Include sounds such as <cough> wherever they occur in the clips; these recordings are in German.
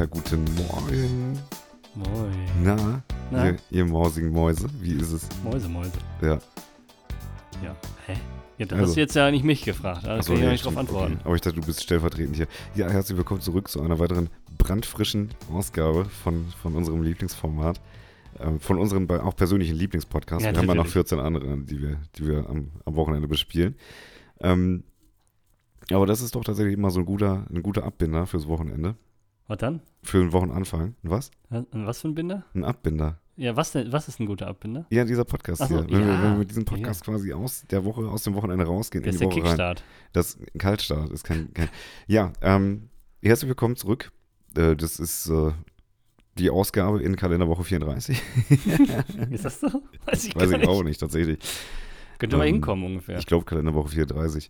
Ja, guten Morgen. Moin. Na, Na? Ihr, ihr mausigen Mäuse, wie ist es? Mäuse, Mäuse. Ja. Ja. Hä? Ja, da Also- hast du jetzt ja nicht mich gefragt. Da Ach so, kann ich ja nicht drauf antworten. Okay. Aber ich dachte, du bist stellvertretend hier. Ja, herzlich willkommen zurück zu einer weiteren brandfrischen Ausgabe von, von unserem Lieblingsformat. Ähm, von unserem auch persönlichen Lieblingspodcast. Ja, wir haben ja noch natürlich. 14 andere, die wir, die wir am, am Wochenende bespielen. Ähm, aber das ist doch tatsächlich immer so ein guter, ein guter Abbinder fürs Wochenende. Was dann? Für den Wochenanfang. Was? Was was für ein Binder? Ein Abbinder. Ja, was denn? Was ist ein guter Abbinder? Ja, dieser Podcast so, hier. Wenn, wir, ja. wenn wir mit diesem Podcast quasi aus der Woche, aus dem Wochenende rausgehen, Der in ist die der Woche rein. Kickstart. Das ist ein Kaltstart ist kein. kein ja, ähm, herzlich willkommen zurück. Äh, das ist äh, die Ausgabe in Kalenderwoche 34. <laughs> Ist das so? Weiß ich Weiß gar ich nicht. auch nicht, tatsächlich. Könnte mal Ähm, hinkommen ungefähr. Ich glaube Kalenderwoche 34.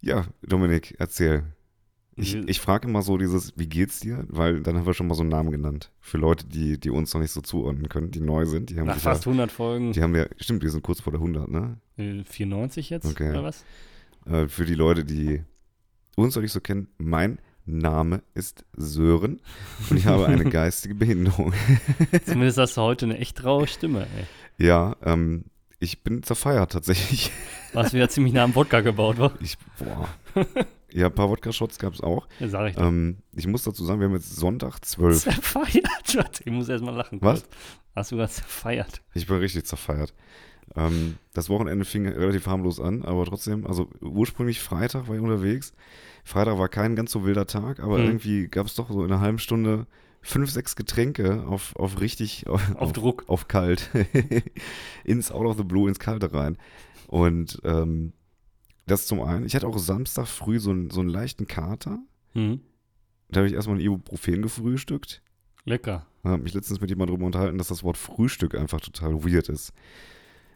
Ja, Dominik, erzähl. Ich, ich frage immer so dieses, wie geht's dir? Weil dann haben wir schon mal so einen Namen genannt. Für Leute, die, die uns noch nicht so zuordnen können, die neu sind. Die haben, Nach fast ja, 100 Folgen. die haben ja, stimmt, wir sind kurz vor der 100, ne? Äh, 94 jetzt? Okay. Oder was? Äh, für die Leute, die uns noch nicht so kennen, mein Name ist Sören und ich habe eine <laughs> geistige Behinderung. <laughs> Zumindest hast du heute eine echt raue Stimme. Ey. Ja, ähm, ich bin zerfeiert tatsächlich. Warst wieder ziemlich nah am Wodka gebaut, wa? Ich, boah. <laughs> Ja, ein paar Wodka-Shots gab es auch. Ja, sag ich doch. Ähm, ich muss dazu sagen, wir haben jetzt Sonntag 12. Zerfeiert. <laughs> Ich muss erst mal lachen. Was? kurz. Hast du gerade zerfeiert? Ich bin richtig zerfeiert. Ähm, das Wochenende fing relativ harmlos an, aber trotzdem, also ursprünglich Freitag war ich unterwegs. Freitag war kein ganz so wilder Tag, aber Mhm. irgendwie gab es doch so in einer halben Stunde fünf, sechs Getränke auf, auf richtig, <laughs> auf, Auf Druck. auf kalt. <laughs> ins Out of the Blue, ins Kalte rein. Und ähm, das zum einen. Ich hatte auch Samstag früh so, einen- so einen leichten Kater. Mhm. Da habe ich erstmal ein Ibuprofen gefrühstückt. Lecker. Ich habe mich letztens mit jemandem darüber unterhalten, dass das Wort Frühstück einfach total weird ist.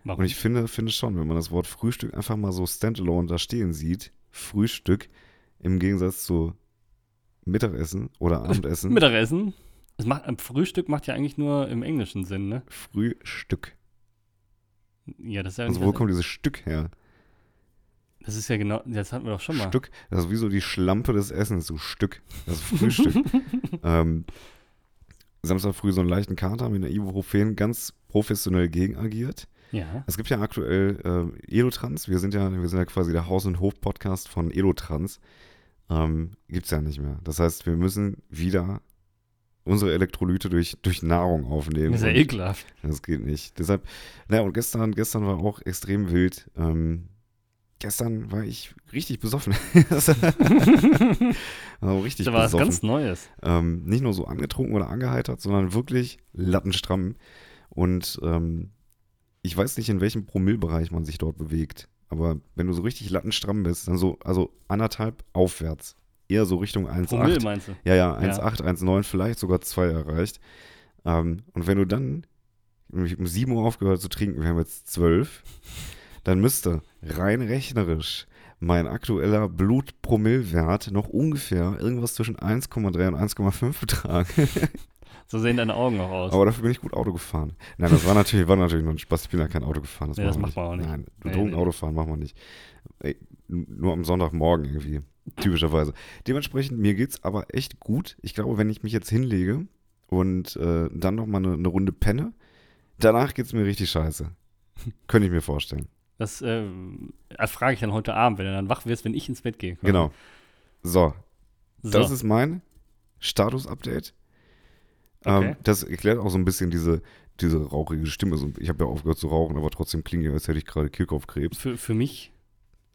Warum? Und ich finde, finde schon, wenn man das Wort Frühstück einfach mal so standalone da stehen sieht, Frühstück im Gegensatz zu Mittagessen oder <laughs> Abendessen, Mittagessen. Es macht, ein Frühstück macht ja eigentlich nur im englischen Sinn, ne? Frühstück. Ja, das ist ja, Also wo kommt dieses Stück her? Das ist ja genau, das hatten wir doch schon mal. Stück, das ist wie so die Schlampe des Essens, so Stück. Das Frühstück. <laughs> ähm, Samstag früh so einen leichten Kater mit einer Ibuprofen ganz professionell gegen agiert. Ja. Es gibt ja aktuell äh, Elotrans. Wir sind ja, wir sind ja quasi der Haus- und Hof-Podcast von Elotrans. Ähm, Gibt es ja nicht mehr. Das heißt, wir müssen wieder unsere Elektrolyte durch, durch Nahrung aufnehmen. Das ist ja ekelhaft. Das geht nicht. Deshalb, naja, und gestern, gestern war auch extrem wild. Ähm, gestern war ich richtig besoffen. <laughs> <laughs> also richtig Da war was besoffen. ganz Neues. Ähm, nicht nur so angetrunken oder angeheitert, sondern wirklich lattenstramm. Und ähm, ich weiß nicht, in welchem Promillbereich man sich dort bewegt. Aber wenn du so richtig lattenstramm bist, dann so, also anderthalb aufwärts. Eher so Richtung 1,8. Promille meinst du? Ja, ja, Ja. 1,8, 1,9, vielleicht sogar 2 erreicht. Ähm, und wenn du dann ich um 7 Uhr aufgehört zu trinken, wir haben jetzt 12, dann müsste rein rechnerisch mein aktueller Blutpromillwert noch ungefähr irgendwas zwischen 1,3 und 1,5 betragen. <laughs> So sehen deine Augen auch aus. Aber dafür bin ich gut Auto gefahren. Nein, das war natürlich, war natürlich nur ein Spaß. Ich bin ja kein Auto gefahren. Das, Nee, das machen wir macht man auch nicht. Nein, Nee, Drogen nee. Auto fahren machen wir nicht. Ey, nur am Sonntagmorgen irgendwie. Typischerweise. Dementsprechend, mir geht's aber echt gut. Ich glaube, wenn ich mich jetzt hinlege und äh, dann noch mal eine, eine Runde penne, danach geht's mir richtig scheiße. <laughs> Könnte ich mir vorstellen. Das äh, erfrage ich dann heute Abend, wenn du dann wach wirst, wenn ich ins Bett gehe. quasi. Genau. So, So. das ist mein Status-Update. Ähm, Okay. das erklärt auch so ein bisschen diese, diese rauchige Stimme. Ich habe ja aufgehört zu rauchen, aber trotzdem klinge ich, als hätte ich gerade Kehlkopfkrebs. für, für mich,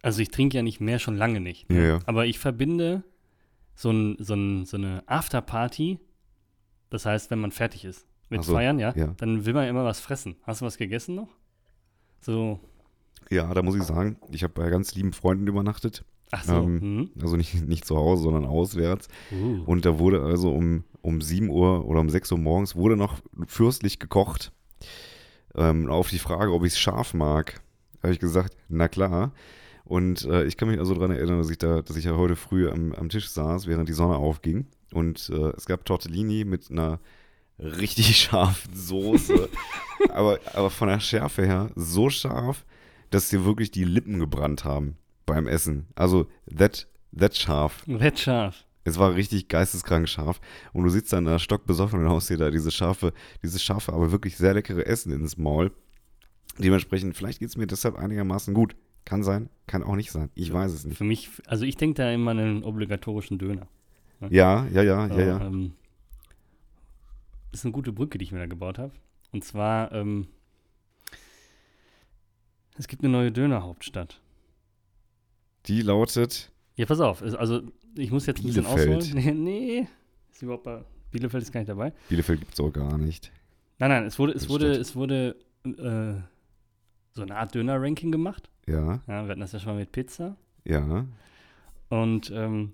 also ich trinke ja nicht mehr, schon lange nicht. Ja, ne? ja. Aber ich verbinde so, ein, so, ein, so eine Afterparty, das heißt, wenn man fertig ist mit so, Feiern, ja, ja. dann will man immer was fressen. Hast du was gegessen noch? So, Ja, da muss ich sagen, ich habe bei ganz lieben Freunden übernachtet. ach so. Ähm, Also nicht, nicht zu Hause, sondern auswärts. hm. uh. Und da wurde also um, um 7 Uhr oder um 6 Uhr morgens wurde noch fürstlich gekocht. Ähm, auf die Frage, ob ich es scharf mag, habe ich gesagt, na klar. Und äh, ich kann mich also daran erinnern, dass ich da, dass ich ja heute früh am, am Tisch saß, während die Sonne aufging. Und äh, es gab Tortellini mit einer richtig <laughs> scharfen Soße. <laughs> aber, aber von der Schärfe her so scharf, dass dir wirklich die Lippen gebrannt haben beim Essen. Also that, that scharf. Wettscharf. Es war richtig geisteskrank scharf. Und du sitzt dann da stockbesoffen und haust dir da diese scharfe, dieses scharfe, aber wirklich sehr leckere Essen ins Maul. Dementsprechend, vielleicht geht es mir deshalb einigermaßen gut. Kann sein, kann auch nicht sein. Ich weiß es nicht. Für mich, also ich denke da immer an einen obligatorischen Döner. Ja, ja, ja, So, ja, ja. Ähm, ist eine gute Brücke, die ich mir da gebaut habe. Und zwar, ähm, es gibt eine neue Dönerhauptstadt. Die lautet, Ja, pass auf, also ich muss jetzt ein bisschen Bielefeld. ausholen. <laughs> Nee, nee, ist überhaupt bei Bielefeld ist gar nicht dabei. Bielefeld gibt es auch gar nicht. Nein, nein, es wurde, es wurde, es wurde äh, so eine Art Döner-Ranking gemacht. Ja, Ja, wir hatten das ja schon mal mit Pizza. ja. Und ähm,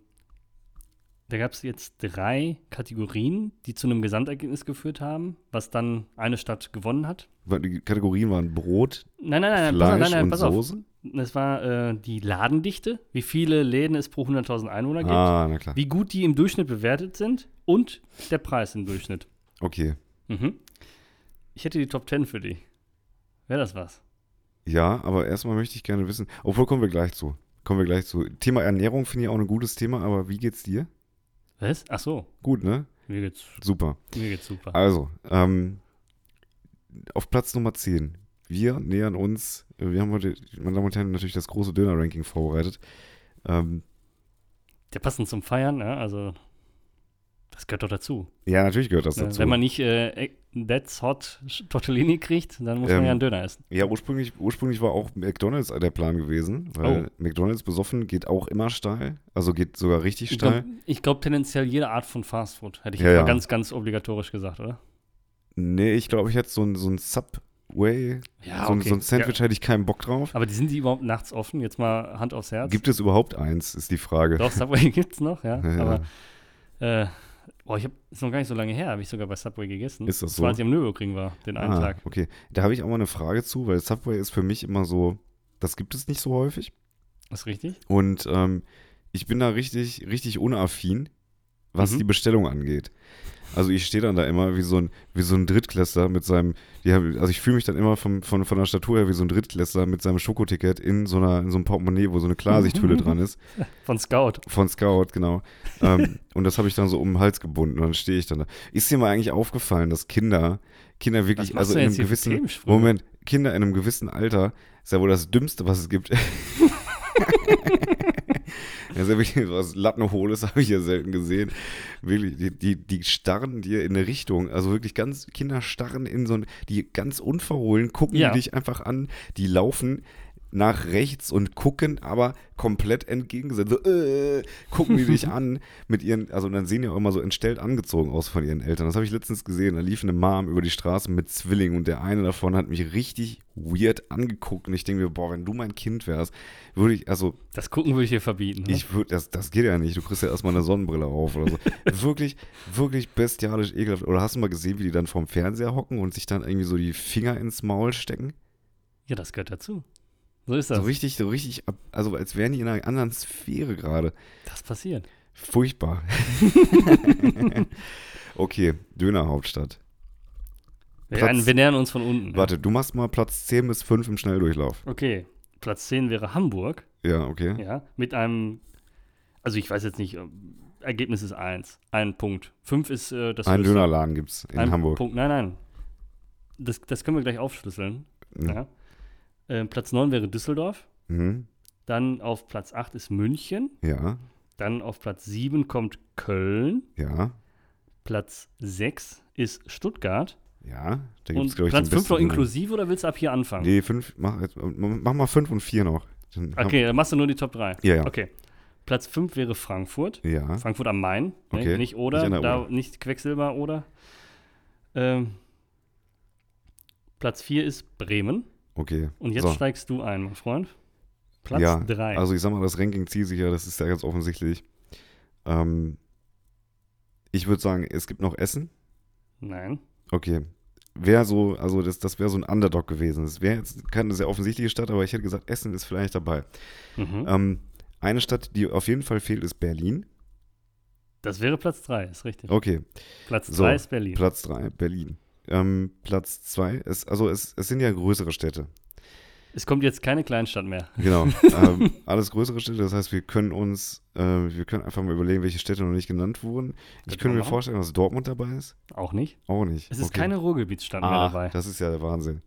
da gab es jetzt drei Kategorien, die zu einem Gesamtergebnis geführt haben, was dann eine Stadt gewonnen hat. Die Kategorien waren Brot, Nein, nein, nein, pass Fleisch auf, nein, nein, und pass auf. Soße. Das war äh, die Ladendichte, wie viele Läden es pro 100.000 Einwohner gibt, Ah, na klar. wie gut die im Durchschnitt bewertet sind und der Preis im Durchschnitt. Okay. Mhm. Ich hätte die Top 10 für dich. Wäre das was? Ja, aber erstmal möchte ich gerne wissen, obwohl kommen wir gleich zu. Kommen wir gleich zu. Thema Ernährung finde ich auch ein gutes Thema, aber wie geht's dir? Was? Ach so, Gut, ne? mir geht's, Super. mir geht's super. Also, ähm, auf Platz Nummer 10. Wir nähern uns, wir haben heute, meine Damen und Herren, natürlich das große Döner-Ranking vorbereitet. Ähm, Der passend zum Feiern, ja, also das gehört doch dazu. ja, natürlich gehört das Ne? dazu. Wenn man nicht äh, That's Hot Tortellini kriegt, dann muss man Ähm, ja einen Döner essen. ja, ursprünglich, ursprünglich war auch McDonalds der Plan gewesen, weil Oh. McDonalds besoffen geht auch immer steil, also geht sogar richtig Ich steil. glaube glaub, tendenziell jede Art von Fastfood, hätte ich Ja, ja. mal ganz, ganz obligatorisch gesagt, oder? Nee, ich glaube, ich hätte so ein, so ein Subway, Ja, so, ein, so ein Sandwich hätte ich keinen Bock drauf. Aber die sind die überhaupt nachts offen? Jetzt mal Hand aufs Herz. Gibt es überhaupt eins, ist die Frage. Doch, Subway <laughs> gibt's noch, ja. Ja, ja. Aber äh, boah, ich habe ist noch gar nicht so lange her, habe ich sogar bei Subway gegessen. Ist das Das war, so? als ich am Nürburgring war, den einen Ah, Tag. okay. Da habe ich auch mal eine Frage zu, weil Subway ist für mich immer so, das gibt es nicht so häufig. Ist richtig? Und ähm, ich bin da richtig, richtig unaffin, was Mhm. die Bestellung angeht. Also ich stehe dann da immer wie so ein, wie so ein Drittklässler mit seinem, haben, also ich fühle mich dann immer vom, von, von der Statur her wie so ein Drittklässler mit seinem Schokoticket in so einer, in so einem Portemonnaie, wo so eine Klarsichthülle <laughs> dran ist. Von Scout. Von Scout, genau. ähm, und das habe ich dann so um den Hals gebunden und dann stehe ich dann da. Ist dir mal eigentlich aufgefallen, dass Kinder, Kinder wirklich, also in einem gewissen? Moment, Kinder in einem gewissen Alter, ist ja wohl das Dümmste, was es gibt. <laughs> <laughs> Ja wirklich was Lattenhohles habe ich ja selten gesehen. Wirklich, die, die, die starren dir in eine Richtung. Also wirklich ganz, Kinder starren in so ein, die ganz unverhohlen gucken Ja. dich einfach an. Die laufen nach rechts und gucken aber komplett entgegengesetzt. So, äh, gucken die dich <laughs> an mit ihren, also dann sehen die auch immer so entstellt angezogen aus von ihren Eltern. Das habe ich letztens gesehen. Da lief eine Mom über die Straße mit Zwillingen und der eine davon hat mich richtig weird angeguckt und ich denke mir, boah, wenn du mein Kind wärst, würde ich, also Das Gucken würde ich dir verbieten. Ne? ich würde, das, das geht ja nicht. Du kriegst ja erstmal eine Sonnenbrille auf oder so. <laughs> wirklich, wirklich bestialisch ekelhaft. Oder hast du mal gesehen, wie die dann vorm Fernseher hocken und sich dann irgendwie so die Finger ins Maul stecken? ja, das gehört dazu. So ist das. So richtig, so richtig, also als wären die in einer anderen Sphäre gerade. Das passiert. Furchtbar. <laughs> okay, Dönerhauptstadt. Wir, Platz- wir nähern uns von unten. Warte, du machst mal Platz 10 bis 5 im Schnelldurchlauf. Okay, Platz 10 wäre Hamburg, Ja, okay. ja, mit einem, also ich weiß jetzt nicht, ähm, Ergebnis ist 1, ein Punkt. 5 ist äh, das Einen höchste. Dönerladen gibt es in Ein Hamburg. Punkt, nein, nein. Das, das können wir gleich aufschlüsseln. Ja. Ja. Äh, Platz 9 wäre Düsseldorf. Mhm. Dann auf Platz 8 ist München. ja, Dann auf Platz 7 kommt Köln. ja, Platz 6 ist Stuttgart. ja. Da gibt es, glaube ich, Platz den 5 noch inklusive oder willst du ab hier anfangen? Nee, 5, mach, mach mal 5 und 4 noch. Dann Okay, dann machst du nur die Top 3. Ja, ja. Okay. Platz 5 wäre Frankfurt. Ja, Frankfurt am Main. Okay. Ne? Nicht Oder, Nicht da, nicht Quecksilber oder. Ähm, Platz 4 ist Bremen. Okay. Und jetzt so. steigst du ein, mein Freund. Platz ja, 3. Also ich sag mal, das Ranking zieht sich ja, das ist ja ganz offensichtlich. Ähm, ich würde sagen, es gibt noch Essen. Nein. Okay. Wäre so, also das, das wäre so ein Underdog gewesen. Das wäre jetzt keine sehr offensichtliche Stadt, aber ich hätte gesagt, Essen ist vielleicht dabei. Mhm. Ähm, eine Stadt, die auf jeden Fall fehlt, ist Berlin. Das wäre Platz 3, ist richtig. Okay, Platz 2 so, ist Berlin. Platz 3, Berlin. Ähm, Platz 2 ist, also es, es sind ja größere Städte. Es kommt jetzt keine Kleinstadt mehr. Genau. <laughs> ähm, alles größere Städte. Das heißt, wir können uns, äh, wir können einfach mal überlegen, welche Städte noch nicht genannt wurden. Ich Das könnte kann mir man vorstellen, dass Dortmund dabei ist. Auch nicht. Auch nicht. Es ist Okay. keine Ruhrgebietsstadt mehr ah, dabei. Das ist ja der Wahnsinn.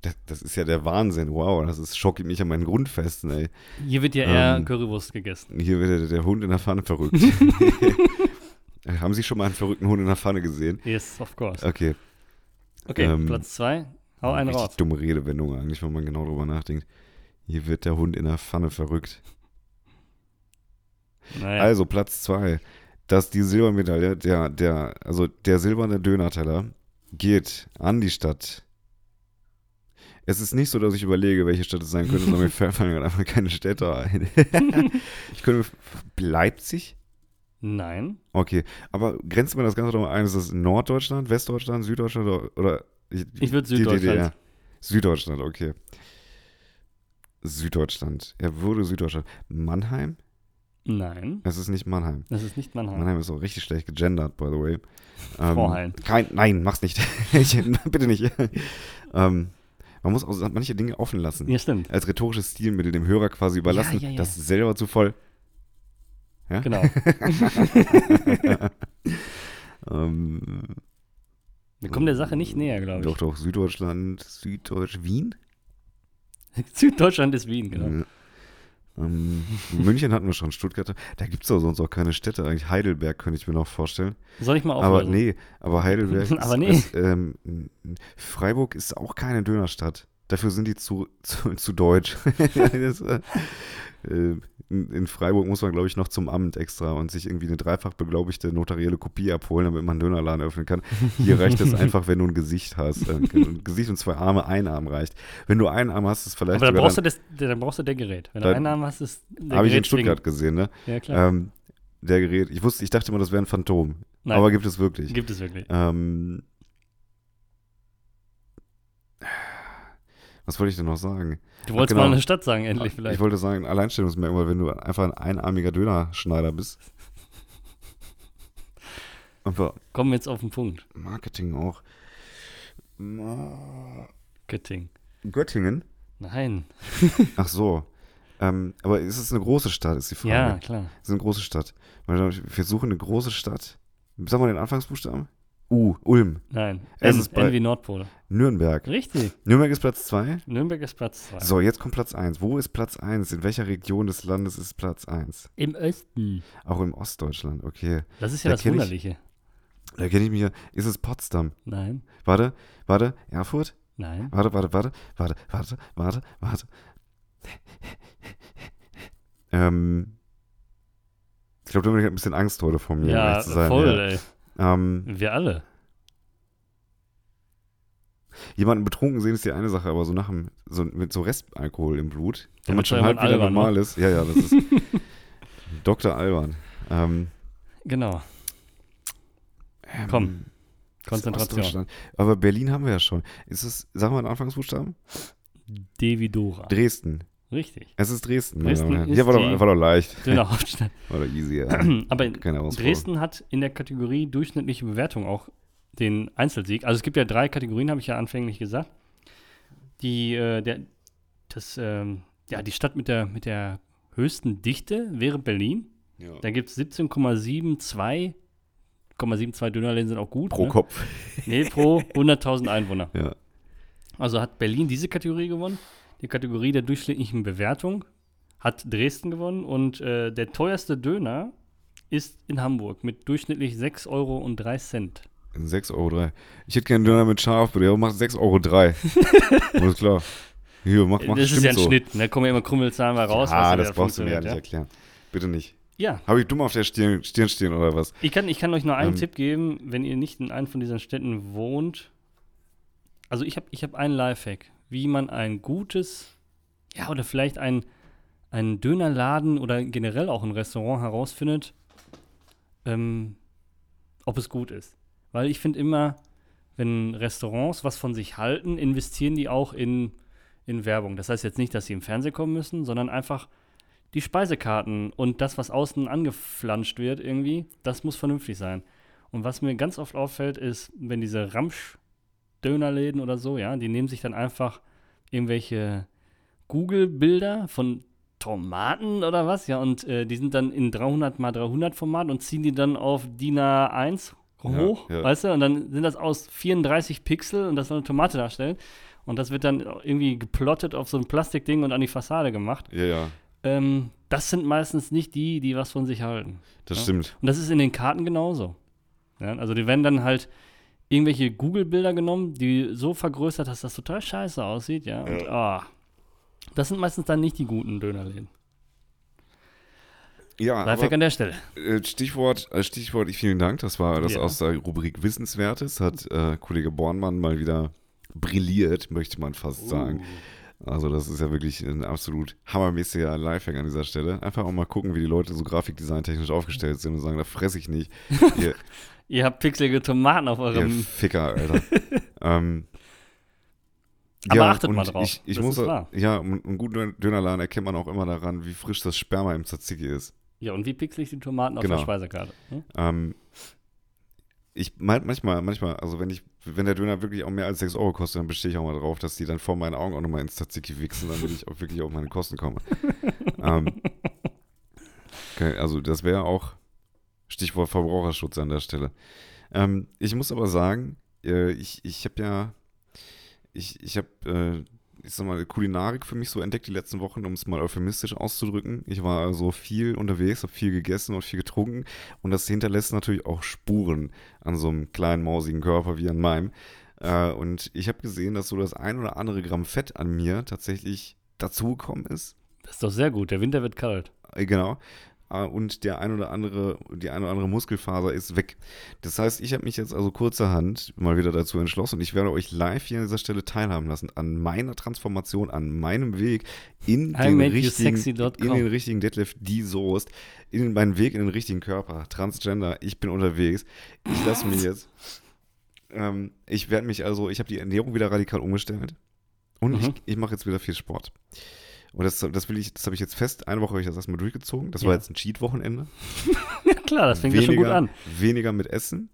Das, das ist ja der Wahnsinn. Wow, das ist schockt mich an meinen Grundfesten, ey. Hier wird ja eher Ähm, Currywurst gegessen. Hier wird der, der Hund in der Pfanne verrückt. <laughs> Haben Sie schon mal einen verrückten Hund in der Pfanne gesehen? Yes, of course. Okay. Okay, ähm, Platz zwei. Hau einen Richtig raus. dumme Redewendung eigentlich, wenn man genau drüber nachdenkt. Hier wird der Hund in der Pfanne verrückt. Naja. Also Platz zwei, dass die Silbermedaille, der, der, also der silberne Dönerteller geht an die Stadt. Es ist nicht so, dass ich überlege, welche Stadt es sein könnte, sondern mir <laughs> fallen einfach keine Städte ein. <laughs> ich könnte Leipzig? Nein. Okay, aber grenzt man das Ganze doch mal ein? Ist das Norddeutschland, Westdeutschland, Süddeutschland oder, oder Ich würde Süddeutschland. DDR? Süddeutschland, okay. Süddeutschland. Er wurde Süddeutschland. Mannheim? Nein. Es ist nicht Mannheim. Das ist nicht Mannheim. Mannheim ist auch richtig schlecht gegendert, by the way. Ähm, Vorheim. Kein, nein, mach's nicht. <laughs> ich, bitte nicht. ähm, man muss auch manche Dinge offen lassen. Ja, stimmt. Als rhetorisches Stilmittel dem Hörer quasi überlassen, ja, ja. das selber zu voll. Genau. <laughs> Ähm, Wir kommen der Sache nicht näher, glaube ich. Doch, doch, Süddeutschland, Süddeutsch, Wien? <laughs> Süddeutschland ist Wien, genau. Ja. Ähm, München hatten wir schon, Stuttgart. Da gibt es doch sonst auch keine Städte. Eigentlich Heidelberg könnte ich mir noch vorstellen. Soll ich mal Aber auflösen? nee, aber Heidelberg <laughs> Aber ist, nee. ist ähm, Freiburg ist auch keine Dönerstadt. Dafür sind die zu, zu, zu deutsch. das, äh, äh, in, in Freiburg muss man, glaube ich, noch zum Amt extra und sich irgendwie eine dreifach beglaubigte notarielle Kopie abholen, damit man einen Dönerladen öffnen kann. Hier reicht es einfach, wenn du ein Gesicht hast. Äh, <laughs> ein Gesicht und zwei Arme, ein Arm reicht. Wenn du einen Arm hast, ist vielleicht Aber dann brauchst, dann, du das, dann brauchst du der Gerät. Wenn du einen Namen hast, ist der habe ich in Stuttgart gesehen, ne? Ja, klar. Ähm, der Gerät, ich wusste, ich dachte immer, das wäre ein Phantom. Nein, Aber gibt es wirklich. gibt es wirklich. Ähm, was wollte ich denn noch sagen? Du wolltest genau. mal eine Stadt sagen, endlich Ich vielleicht. wollte sagen, Alleinstellungsmerkmal, wenn du einfach ein einarmiger Dönerschneider bist. <laughs> Aber Kommen wir jetzt auf den Punkt. Marketing auch. Göttingen. Göttingen? Nein. <laughs> Ach so. Ähm, aber ist es eine große Stadt, ist die Frage. Ja, klar. Es ist eine große Stadt. Wir suchen eine große Stadt. Sag mal den Anfangsbuchstaben. U, Ulm. Nein. Es N, ist bei- N wie Nordpol. Nürnberg. Richtig. Nürnberg ist Platz 2. Nürnberg ist Platz 2. So, jetzt kommt Platz 1. Wo ist Platz 1? In welcher Region des Landes ist Platz 1? Im Osten. Auch im Ostdeutschland, okay. Das ist ja Da das kenn ich- Wunderliche. Da kenne ich mich ja. Ist es Potsdam? Nein. Warte, warte, Erfurt? Nein. Warte, warte, warte, warte, warte, warte, warte. ähm. Ich glaube, Dominik hat ein bisschen Angst heute vor mir, Ja, zu sein. voll, ja. ey. Ähm, Wir alle. jemanden betrunken sehen ist die eine Sache, aber so nach dem, so mit so Restalkohol im Blut, Ja, wenn man schon halb wieder albern, ne? normal ist. Ja, ja, das ist <laughs> Dr. Alban. Ähm, Genau. ähm, Komm, Konzentration. Aber Berlin haben wir ja schon. Ist es, sagen wir den Anfangsbuchstaben? Devidora. Dresden. Richtig. Es ist Dresden. Dresden Herren. ist ja, war doch, war doch leicht. Hauptstadt. <laughs> War doch easy, ja. <clears throat> Aber. Dresden hat in der Kategorie durchschnittliche Bewertung auch den Einzelsieg. Also es gibt ja drei Kategorien, habe ich ja anfänglich gesagt. Die, äh, der, das, ähm, ja, die Stadt mit der, mit der höchsten Dichte wäre Berlin. Ja. Da gibt es 17,72 0,72 Dönerläden sind auch gut. Pro ne? Kopf. Nee, pro <laughs> 100.000 Einwohner. Ja. Also hat Berlin diese Kategorie gewonnen. Die Kategorie der durchschnittlichen Bewertung hat Dresden gewonnen. Und äh, der teuerste Döner ist in Hamburg mit durchschnittlich 6,03 Euro. 6,03 Euro. Ich hätte gerne Döner mit Schaf, bitte. Ja, mach 6,03 Euro. <laughs> Alles klar. Hier, mach, mach das ist ja ein so. Schnitt. Da kommen ja immer Krümmelzahlen mal raus. Ah, das da brauchst du mir ja nicht erklären. Bitte nicht. Ja, Habe ich dumm auf der Stirn, Stirn stehen oder was? ich kann, ich kann euch nur einen Ähm. Tipp geben, wenn ihr nicht in einem von diesen Städten wohnt. Also ich habe ich hab einen Lifehack, wie man ein gutes, ja, oder vielleicht ein, einen Dönerladen oder generell auch ein Restaurant herausfindet, ähm, ob es gut ist. Weil ich finde immer, wenn Restaurants was von sich halten, investieren die auch in, in Werbung. Das heißt jetzt nicht, dass sie im Fernsehen kommen müssen, sondern einfach die Speisekarten und das, was außen angeflanscht wird irgendwie, das muss vernünftig sein. Und was mir ganz oft auffällt, ist, wenn diese Ramsch-Dönerläden oder so, ja, die nehmen sich dann einfach irgendwelche Google-Bilder von Tomaten oder was, ja, und äh, die sind dann in 300 mal 300 Format und ziehen die dann auf DIN A1 hoch, Ja, ja. weißt du, und dann sind das aus 34 Pixel und das soll eine Tomate darstellen und das wird dann irgendwie geplottet auf so ein Plastikding und an die Fassade gemacht. Ja, ja, Ähm, das sind meistens nicht die, die was von sich halten. das Ja. stimmt. Und das ist in den Karten genauso. Also die werden dann halt irgendwelche Google-Bilder genommen, die so vergrößert, dass das total scheiße aussieht, ja. Und ah, das sind meistens dann nicht die guten Dönerläden. Ja, Lifehack an der Stelle. äh, Stichwort, äh, Stichwort, ich vielen Dank. Das war das Ja. aus der Rubrik Wissenswertes. Hat äh, Kollege Bornmann mal wieder brilliert, möchte man fast sagen. Also das ist ja wirklich ein absolut hammermäßiger Lifehack an dieser Stelle. Einfach auch mal gucken, wie die Leute so grafikdesigntechnisch aufgestellt sind und sagen, da fresse ich nicht. <laughs> Ihr, Ihr habt pixelige Tomaten auf ihr eurem. Ficker, Alter. <laughs> ähm, Aber achtet mal drauf. Ich, ich Das muss, ja, einen einen guten Dönerladen erkennt man auch immer daran, wie frisch das Sperma im Tzatziki ist. Ja, und wie pixelig die Tomaten auf Genau. der Speisekarte. Hm? Ähm, ich manchmal, manchmal, also wenn ich, wenn der Döner wirklich auch mehr als 6 Euro kostet, dann bestehe ich auch mal drauf, dass die dann vor meinen Augen auch nochmal ins Tzatziki wichsen, damit ich auch wirklich auf meine Kosten komme. <laughs> ähm, okay, also das wäre auch Stichwort Verbraucherschutz an der Stelle. Ähm, ich muss aber sagen, äh, ich, ich habe ja, ich, ich habe, äh, ich sag mal, Kulinarik für mich so entdeckt die letzten Wochen, um es mal euphemistisch auszudrücken. Ich war also viel unterwegs, habe viel gegessen und viel getrunken und das hinterlässt natürlich auch Spuren an so einem kleinen, mausigen Körper wie an meinem. Äh, und ich habe gesehen, dass so das ein oder andere Gramm Fett an mir tatsächlich dazugekommen ist. Das ist doch sehr gut. Der Winter wird kalt. Äh, Genau. Äh, Und der ein oder andere, die eine oder andere Muskelfaser ist weg. Das heißt, ich habe mich jetzt also kurzerhand mal wieder dazu entschlossen und ich werde euch live hier an dieser Stelle teilhaben lassen an meiner Transformation, an meinem Weg in den richtigen, in den richtigen Deadlift die Soest, in meinen Weg in den richtigen Körper, Transgender, ich bin unterwegs. Ich lasse mir jetzt, ähm, ich werde mich also, ich habe die Ernährung wieder radikal umgestellt und ich, Mhm. ich mache jetzt wieder viel Sport. Und das, das will ich, das habe ich jetzt fest, eine Woche habe ich das erstmal durchgezogen. Das Ja. war jetzt ein Cheat-Wochenende. Ja, <laughs> klar, das fängt ja schon gut an. Weniger mit Essen,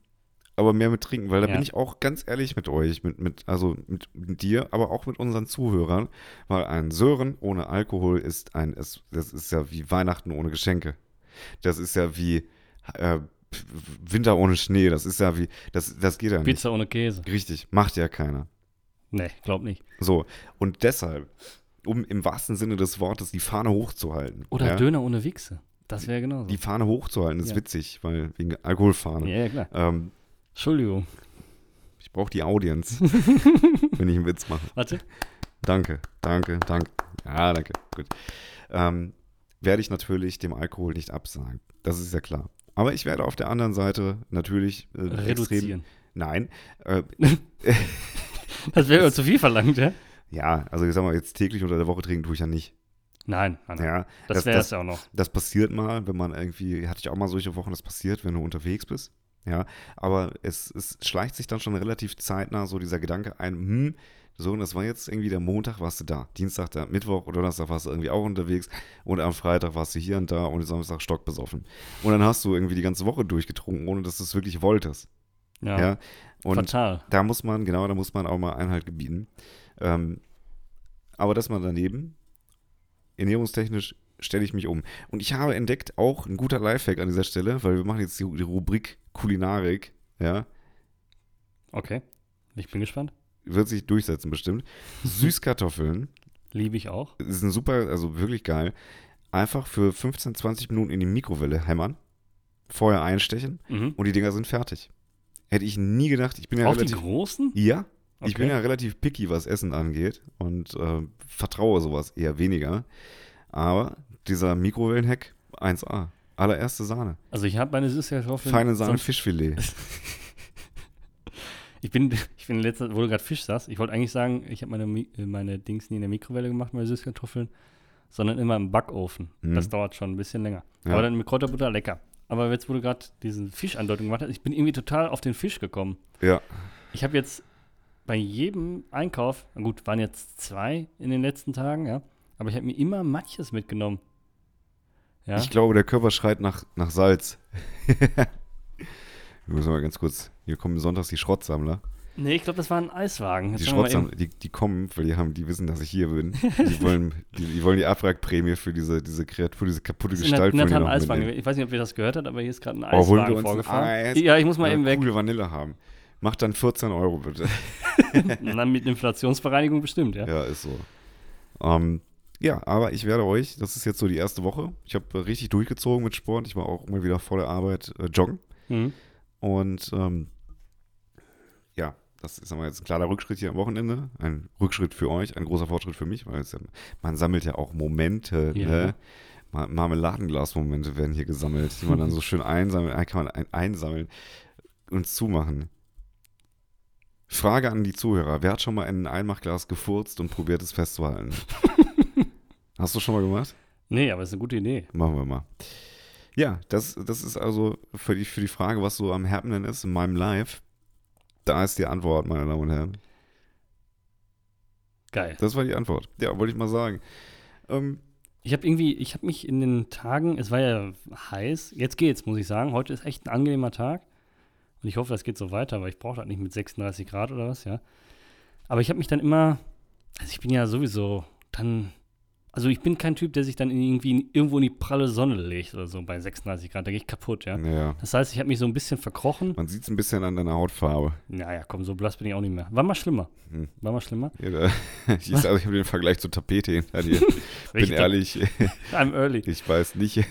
aber mehr mit Trinken, weil da Ja. bin ich auch ganz ehrlich mit euch, mit, mit, also mit, mit dir, aber auch mit unseren Zuhörern, weil ein Sören ohne Alkohol ist ein, ist, das ist ja wie Weihnachten ohne Geschenke. Das ist ja wie äh, Winter ohne Schnee, das ist ja wie, das, das geht ja nicht. Pizza ohne Käse. Richtig, macht ja keiner. Nee, glaub nicht. So, und deshalb, um im wahrsten Sinne des Wortes die Fahne hochzuhalten. Oder ja, Döner ohne Wichse. Das wäre genauso. Die Fahne hochzuhalten ist Ja. witzig, weil wegen Alkoholfahne. ja, ja, klar. Ähm, Entschuldigung. ich brauche die Audience, <laughs> wenn ich einen Witz mache. Warte. Danke, danke, danke. Ja, danke. Gut. Ähm, werde ich natürlich dem Alkohol nicht absagen. Das ist ja klar. Aber ich werde auf der anderen Seite natürlich äh, extrem. Reduzieren. Nein. Äh, <laughs> Das wäre <laughs> zu viel verlangt, ja? Ja, also ich sag mal, jetzt täglich unter der Woche trinken tue ich ja nicht. Nein, nein, nein. Ja, das wäre es ja auch noch. Das passiert mal, wenn man irgendwie, hatte ich auch mal solche Wochen, das passiert, wenn du unterwegs bist. Ja, aber es, es schleicht sich dann schon relativ zeitnah so dieser Gedanke ein, hm, so, und das war jetzt irgendwie der Montag, warst du da. Dienstag, der Mittwoch oder Donnerstag warst du irgendwie auch unterwegs und am Freitag warst du hier und da und Samstag stockbesoffen. Und dann hast du irgendwie die ganze Woche durchgetrunken, ohne dass du es wirklich wolltest. Ja, Ja. Und fatal. da muss man, genau, da muss man auch mal Einhalt gebieten. Ähm, aber das mal daneben, ernährungstechnisch stelle ich mich um. Und ich habe entdeckt, auch ein guter Lifehack an dieser Stelle, weil wir machen jetzt die, die Rubrik Kulinarik, ja, Okay. Ich bin gespannt. wird sich durchsetzen bestimmt. <laughs> Süßkartoffeln Liebe ich auch. sind super, also wirklich geil. Einfach für 15, 20 Minuten in die Mikrowelle hämmern, vorher einstechen Mhm. und die Dinger sind fertig. Hätte ich nie gedacht, ich bin ja auch die relativ großen? Ja, ich bin Okay. ja relativ picky, was Essen angeht und äh, vertraue sowas eher weniger. Aber dieser Mikrowellenhack 1A, allererste Sahne. Also ich habe meine Süßkartoffeln. Feine Sahne, Fischfilet. <laughs> Ich bin, ich bin letzter, wo du gerade Fisch sagst, ich wollte eigentlich sagen, ich habe meine, äh, meine Dings nie in der Mikrowelle gemacht, meine Süßkartoffeln, sondern immer im Backofen. Mhm. Das dauert schon ein bisschen länger. Ja. Aber dann mit Kräuterbutter lecker. Aber jetzt, wo du gerade diesen Fischandeutung gemacht hast, ich bin irgendwie total auf den Fisch gekommen. Ja, Ich habe jetzt bei jedem Einkauf, gut, waren jetzt zwei in den letzten Tagen, ja, aber ich habe mir immer manches mitgenommen. Ja, ich glaube, der Körper schreit nach, nach Salz. <laughs> Wir müssen mal ganz kurz, hier kommen sonntags die Schrottsammler. Nee, ich glaube, das war ein Eiswagen. Jetzt Die Schrotzern, die, die kommen, weil die haben, die wissen, dass ich hier bin. Die wollen die, die, wollen die Abwrackprämie für diese, diese Kreatur, diese kaputte Gestalt von Eiswagen. mitnehmen. Ich weiß nicht, ob ihr das gehört habt, aber hier ist gerade ein Oh, Eiswagen ein vorgefahren. Eis? Ja, ich muss mal eben weg. Coole Vanille haben. Mach dann 14 Euro bitte. <laughs> Na, mit Inflationsbereinigung bestimmt, ja. Ja, ist so. Ähm, ja, aber ich werde euch, das ist jetzt so die erste Woche. Ich habe richtig durchgezogen mit Sport. Ich war auch immer wieder vor der Arbeit äh, joggen. Mhm. Und ähm, ja, das ist aber jetzt ein kleiner Rückschritt hier am Wochenende. Ein Rückschritt für euch, ein großer Fortschritt für mich, weil ja, man sammelt ja auch Momente, Ja. ne? Ma- Marmeladenglas-Momente werden hier gesammelt, die man dann so schön einsammeln, ein- kann man ein, einsammeln und zumachen. Frage an die Zuhörer: Wer hat schon mal in ein Einmachglas gefurzt und probiert es festzuhalten? <laughs> Hast du schon mal gemacht? Nee, aber ist eine gute Idee. Machen wir mal. Ja, das, das ist also für die, für die Frage, was so am happening ist in meinem Live. Da ist die Antwort, meine Damen und Herren. Geil. Das war die Antwort. Ja, wollte ich mal sagen. Ähm, Ich habe irgendwie, ich habe mich in den Tagen, es war ja heiß, jetzt geht's, muss ich sagen. Heute ist echt ein angenehmer Tag. Und ich hoffe, das geht so weiter, weil ich brauche das nicht mit 36 Grad oder was, ja. Aber ich habe mich dann immer, also ich bin ja sowieso dann, also ich bin kein Typ, der sich dann irgendwie irgendwo in die pralle Sonne legt oder so bei 36 Grad, da gehe ich kaputt, ja. ja. Das heißt, ich habe mich so ein bisschen verkrochen. Man sieht es ein bisschen an deiner Hautfarbe. Naja, komm, so blass bin ich auch nicht mehr. War mal schlimmer. Hm. War mal schlimmer. Ja, da, <laughs> ich also ich habe den Vergleich zur Tapete hinter dir. <laughs> Bin ehrlich, <laughs> I'm early. ich weiß nicht.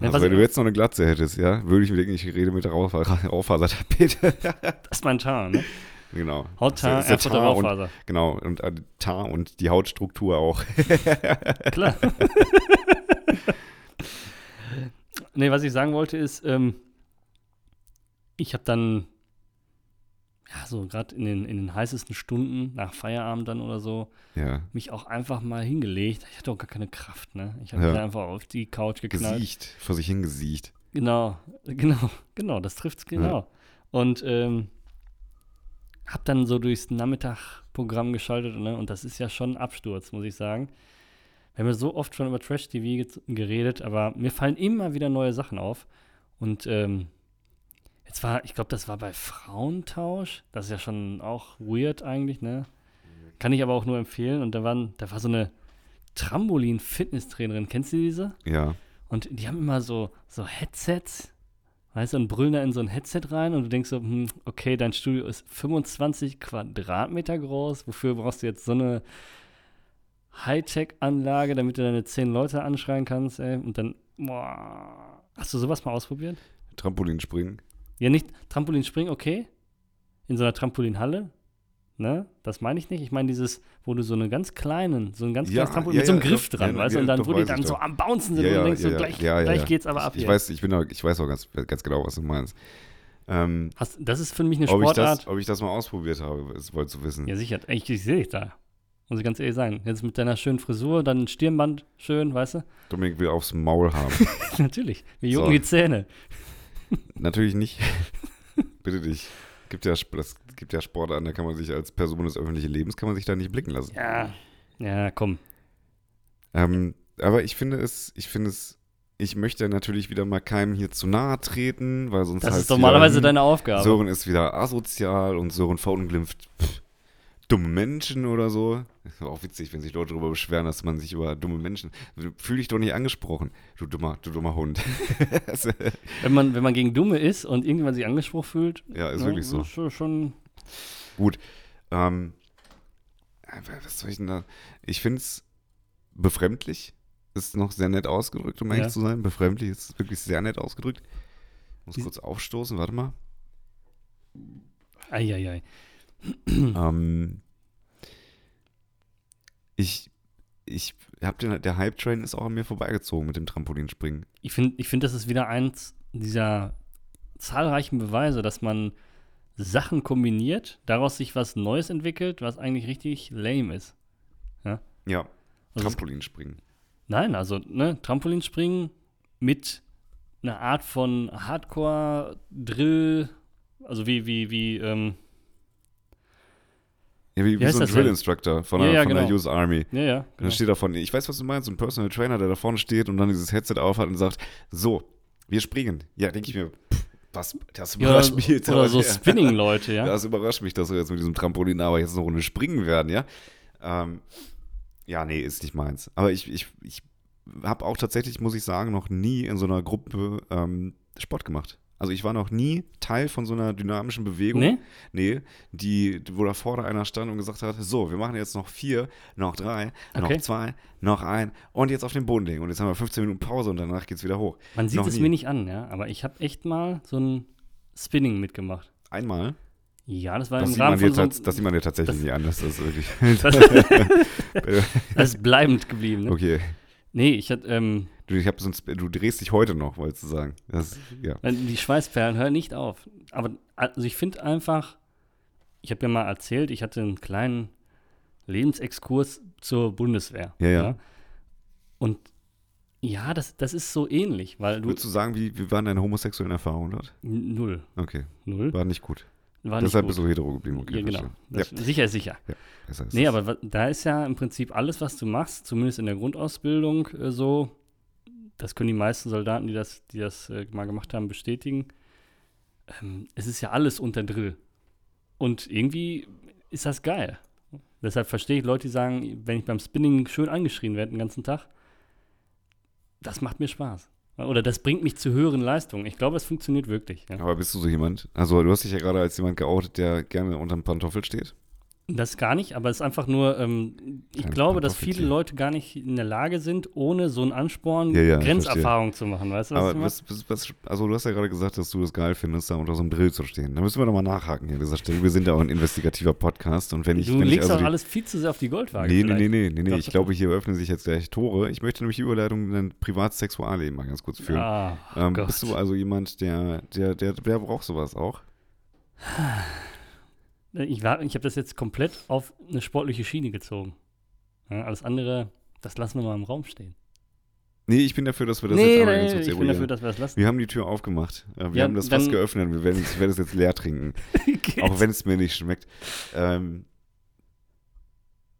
Also, wenn du jetzt noch eine Glatze hättest, ja, würde ich mir denken, ich rede mit der Raufaser- <laughs> Raufasertapete. <laughs> Das ist mein Tar, ne? genau. Hauttar, der Erfurter Tar und- Raufaser. Genau, und äh, Tar und die Hautstruktur auch. <laughs> Klar. nee, was ich sagen wollte ist, ähm, ich habe dann, ja, so gerade in den, in den heißesten Stunden nach Feierabend dann oder so, Ja. mich auch einfach mal hingelegt. Ich hatte auch gar keine Kraft, ne? Ich habe Ja. mich einfach auf die Couch geknallt. Gesiecht, vor sich hingesiecht. Genau, <laughs> genau, genau, das trifft's genau. Und ähm, hab dann so durchs Nachmittagprogramm geschaltet ne? und das ist ja schon ein Absturz, muss ich sagen. Wir haben ja so oft schon über Trash-TV ge- geredet, aber mir fallen immer wieder neue Sachen auf. Und ähm, jetzt war, ich glaube, das war bei Frauentausch. Das ist ja schon auch weird eigentlich, ne? Kann ich aber auch nur empfehlen. Und da, waren, da war so eine Trampolin-Fitnesstrainerin. Kennst du diese? Ja. Und die haben immer so, so Headsets, weißt du, und brüllen da in so ein Headset rein und du denkst so, hm, okay, dein Studio ist 25 Quadratmeter groß, wofür brauchst du jetzt so eine Hightech-Anlage, damit du deine 10 Leute anschreien kannst, ey, und dann, boah. Hast du sowas mal ausprobiert? Trampolinspringen. Ja, nicht Trampolinspringen, okay, in so einer Trampolinhalle, ne, das meine ich nicht. Ich meine dieses, wo du so einen ganz kleinen, so ein ganz Ja, kleines Trampolin ja, mit so einem ja, Griff dran, weißt du, und dann, wo die dann so am Bouncen sind Ja, und ja, du denkst ja, so, gleich, gleich geht's aber ab ich. Ich weiß, ich, bin auch, ich weiß auch ganz, ganz genau, was du meinst. Ähm, Hast, das ist für mich eine ob, ich Sportart. das, ob ich das mal ausprobiert habe, das wolltest du wissen. Ja, sicher. Ich, ich sehe dich da. Muss ich ganz ehrlich sagen. Jetzt mit deiner schönen Frisur, dann ein Stirnband schön, weißt du? Dominik will aufs Maul haben. <laughs> Natürlich. Wir jucken So. die Zähne. Natürlich nicht. <laughs> Bitte dich. Gibt ja, das gibt ja Sportarten, da kann man sich als Person des öffentlichen Lebens, kann man sich da nicht blicken lassen. Ja. Ja, komm. Ähm, aber ich finde es, ich finde es, ich möchte natürlich wieder mal keinem hier zu nahe treten, weil sonst Das ist normalerweise hm, deine Aufgabe. Sören ist wieder asozial und Sören verunglimpft pff, dumme Menschen oder so. Ist auch witzig, wenn sich Leute darüber beschweren, dass man sich über dumme Menschen. Fühl dich doch nicht angesprochen, du dummer, du dummer Hund. Äh, <laughs> Wenn man, wenn man gegen Dumme ist und irgendwann sich angesprochen fühlt. ja, ist ne, wirklich so. ist schon- schon Ähm, was soll ich denn da? Ich finde es befremdlich. Ist noch sehr nett ausgedrückt, um ehrlich Ja. zu sein. Befremdlich ist wirklich sehr nett ausgedrückt. Muss Die- kurz aufstoßen, warte mal. Eieiei. <clears throat> ähm, ich, ich hab den, der Hype-Train ist auch an mir vorbeigezogen mit dem Trampolinspringen. Ich finde, ich find, das ist wieder eins dieser zahlreichen Beweise, dass man Sachen kombiniert, daraus sich was Neues entwickelt, was eigentlich richtig lame ist. Ja, Also es Trampolinspringen. Nein, also ne, Trampolinspringen mit einer Art von Hardcore-Drill, also wie, wie, wie, ähm, Ja, wie, wie heißt so ein? Drill-Instructor von, Ja, der, ja, von der genau. US Army. ja, ja, Und genau. dann steht da von, ich weiß, was du meinst, so ein Personal Trainer, der da vorne steht und dann dieses Headset aufhat und sagt, so, wir springen. Ja, denke ich mir, pff, Das, das Ja, überrascht mich jetzt oder so. Spinning-Leute, ja. <laughs> Das überrascht mich, dass wir jetzt mit diesem Trampolin aber jetzt eine Runde springen werden, ja. Ähm, ja, nee, ist nicht meins. Aber ich, ich, ich habe auch tatsächlich, muss ich sagen, noch nie in so einer Gruppe ähm, Sport gemacht. Also ich war noch nie Teil von so einer dynamischen Bewegung. Nee? Nee, die, wo da vorne einer stand und gesagt hat, so, wir machen jetzt noch vier, noch drei, Okay. noch zwei, noch ein und jetzt auf den Boden legen. Und jetzt haben wir 15 Minuten Pause und danach geht's wieder hoch. Man sieht Noch es nie. mir nicht an, ja. Aber ich habe echt mal so ein Spinning mitgemacht. Einmal. Ja, das war Das im Rahmen von so das sieht man dir tatsächlich nicht an. Das ist wirklich. <laughs> Das <laughs> ist bleibend geblieben. Ne? okay. Nee, ich hatte, ähm, Du, ich hab sonst, du drehst dich heute noch, wolltest du sagen. Das, ja. die Schweißperlen hören nicht auf. Aber also ich finde einfach, ich habe ja mal erzählt, ich hatte einen kleinen Lebensexkurs zur Bundeswehr. Ja, ja. Und ja, das, das ist so ähnlich, weil du. Würdest du sagen, wie, wie waren deine homosexuellen Erfahrungen dort? Null. Okay, Null. war nicht gut. War nicht Deshalb bist du hetero geblieben. Okay, ja, genau. Das, Sicher sicher. Ja, besser ist Nee, aber da ist ja im Prinzip alles, was du machst, zumindest in der Grundausbildung äh, so, das können die meisten Soldaten, die das, die das äh, mal gemacht haben, bestätigen. Ähm, es ist ja alles unter Drill. Und irgendwie ist das geil. Deshalb verstehe ich Leute, die sagen, wenn ich beim Spinning schön angeschrien werde den ganzen Tag, das macht mir Spaß. Oder das bringt mich zu höheren Leistungen. Ich glaube, es funktioniert wirklich. Ja. Aber bist du so jemand? Also, du hast dich ja gerade als jemand geoutet, der gerne unterm Pantoffel steht. Das gar nicht, aber es ist einfach nur, ähm, ich Kleines glaube, dass viele. Leute gar nicht in der Lage sind, ohne so einen Ansporn Ja, ja, ich Grenzerfahrung zu machen. Weißt du, was ich Aber meine? was, was, also du hast ja gerade gesagt, dass du das geil findest, da unter so einem Drill zu stehen. Da müssen wir doch mal nachhaken hier an dieser Stelle. Wir sind ja auch ein investigativer Podcast und wenn ich, Du wenn ich legst also auch die, alles viel zu sehr auf die Goldwaage. Nee, nee, nee, nee, nee, nee. Doch, Ich doch, glaube, hier öffnen sich jetzt gleich Tore. Ich möchte nämlich die Überleitung in dein Privatsexualleben mal ganz kurz führen. Ah, ähm, Gott. bist du also jemand, der, der, der, der braucht sowas auch? <sighs> Ich, war- ich habe das jetzt komplett auf eine sportliche Schiene gezogen. Ja, alles andere, das lassen wir mal im Raum stehen. Nee, ich bin dafür, dass wir das jetzt einmal ganz kurz ich bin dafür, dass wir das lassen. Wir haben die Tür aufgemacht. Äh, Wir Ja, haben das Fass geöffnet. Wir werden, ich werde es jetzt leer trinken. <laughs> auch wenn es mir nicht schmeckt. Ähm,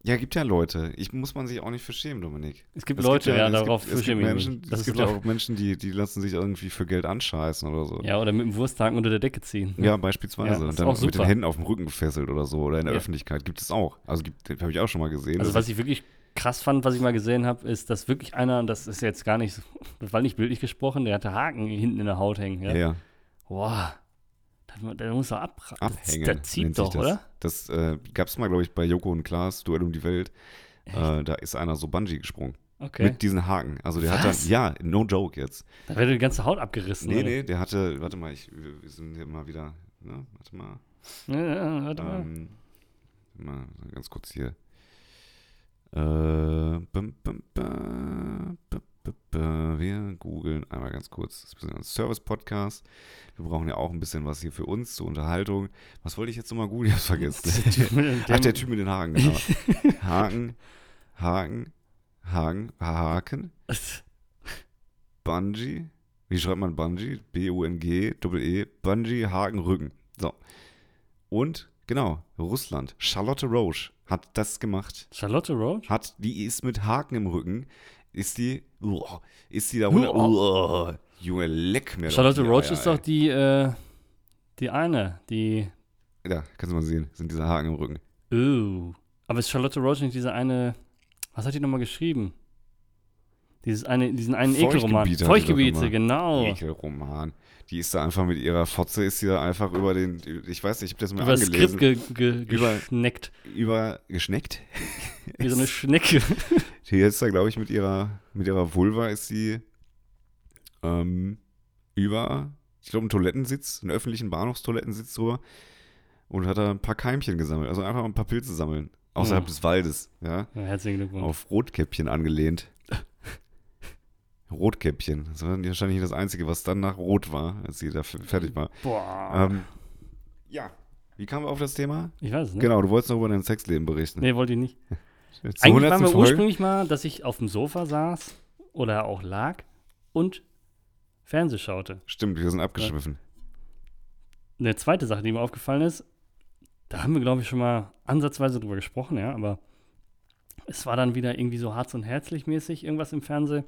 ja, gibt ja Leute. Ich muss man sich auch nicht für schämen, Dominik. es gibt Es Leute, gibt ja, es darauf gibt, es gibt Menschen. Das Es gibt ja auch Menschen, die, die lassen sich irgendwie für Geld anscheißen oder so. Ja, oder mit dem Wursthaken unter der Decke ziehen. Ja, beispielsweise. Ja, und dann auch mit den super. Händen auf dem Rücken gefesselt oder so. Oder in der Ja. Öffentlichkeit gibt es auch. Also habe ich auch schon mal gesehen. Also was ich wirklich krass fand, was ich mal gesehen habe, ist, dass wirklich einer, das ist jetzt gar nicht, so- <laughs> das war nicht bildlich gesprochen, der hatte Haken hinten in der Haut hängen. ja, Ja. ja. Der muss doch ab, Abhängen. Das, das zieht doch, das. oder? Das äh, gab es mal, glaube ich, bei Joko und Klaas, Duell um die Welt. Äh, da ist einer so Bungee gesprungen. Okay. Mit diesen Haken. Also der hat Was? dann, ja, no joke jetzt. da wird die ganze Haut abgerissen. Nee, oder? nee, der hatte, warte mal, ich, wir sind hier mal wieder, ne, warte mal. Ja, ja, warte mal. Ähm, mal ganz kurz hier. Äh, bum, bum, bum, bum. Wir googeln einmal ganz kurz. Das ist ein bisschen ein Service-Podcast. Wir brauchen ja auch ein bisschen was hier für uns zur Unterhaltung. Was wollte ich jetzt nochmal googeln? Ich hab's vergessen. <laughs> Ach, der Typ mit den Haken, genau. <laughs> Haken, Haken, Haken, Haken, Bungee. Wie schreibt man Bungee? B-U-N-G, Doppel-E, Bungee, Haken, Rücken. So. Und, genau, Russland. Charlotte Roche hat das gemacht. Charlotte Roach? Hat, die ist mit Haken im Rücken. Ist die, uah, ist die da runter, Uah. uah, Junge, leck mir Charlotte Roach Eier, ist doch die, äh, die eine, die, Da, kannst du mal sehen, sind diese Haken im Rücken. uh. Aber ist Charlotte Roach nicht diese eine, was hat die nochmal geschrieben? Dieses eine, diesen einen Ekelroman. Feuchtgebiete genau. Ekelroman. Die ist da einfach mit ihrer Fotze, ist die da einfach über den, ich weiß nicht, ich habe das mal Über das angelesen. Skript ge, ge, Über- geschneckt. über geschneckt. Wie so eine <laughs> Schnecke. Die ist da, glaube ich, mit ihrer, mit ihrer Vulva ist sie ähm, über, ich glaube, einen Toilettensitz, einen öffentlichen Bahnhofstoilettensitz drüber und hat da ein paar Keimchen gesammelt. Also einfach ein paar Pilze sammeln. Außerhalb Mhm. des Waldes, ja. Ja, herzlichen Glückwunsch. Auf Rotkäppchen angelehnt. Rotkäppchen. Das war wahrscheinlich das Einzige, was dann nach Rot war, als sie da fertig war. Boah. Ähm, ja. Wie kamen wir auf das Thema? ich weiß es nicht. Genau, du wolltest noch über dein Sexleben berichten. Nee, wollte ich nicht. <laughs> Zur Eigentlich waren 100. wir Folge? ursprünglich mal, dass ich auf dem Sofa saß oder auch lag und Fernseh schaute. Stimmt, wir sind abgeschwiffen. Eine zweite Sache, die mir aufgefallen ist, da haben wir, glaube ich, schon mal ansatzweise drüber gesprochen, ja, aber es war dann wieder irgendwie so Harz und Herzlich mäßig irgendwas im Fernsehen.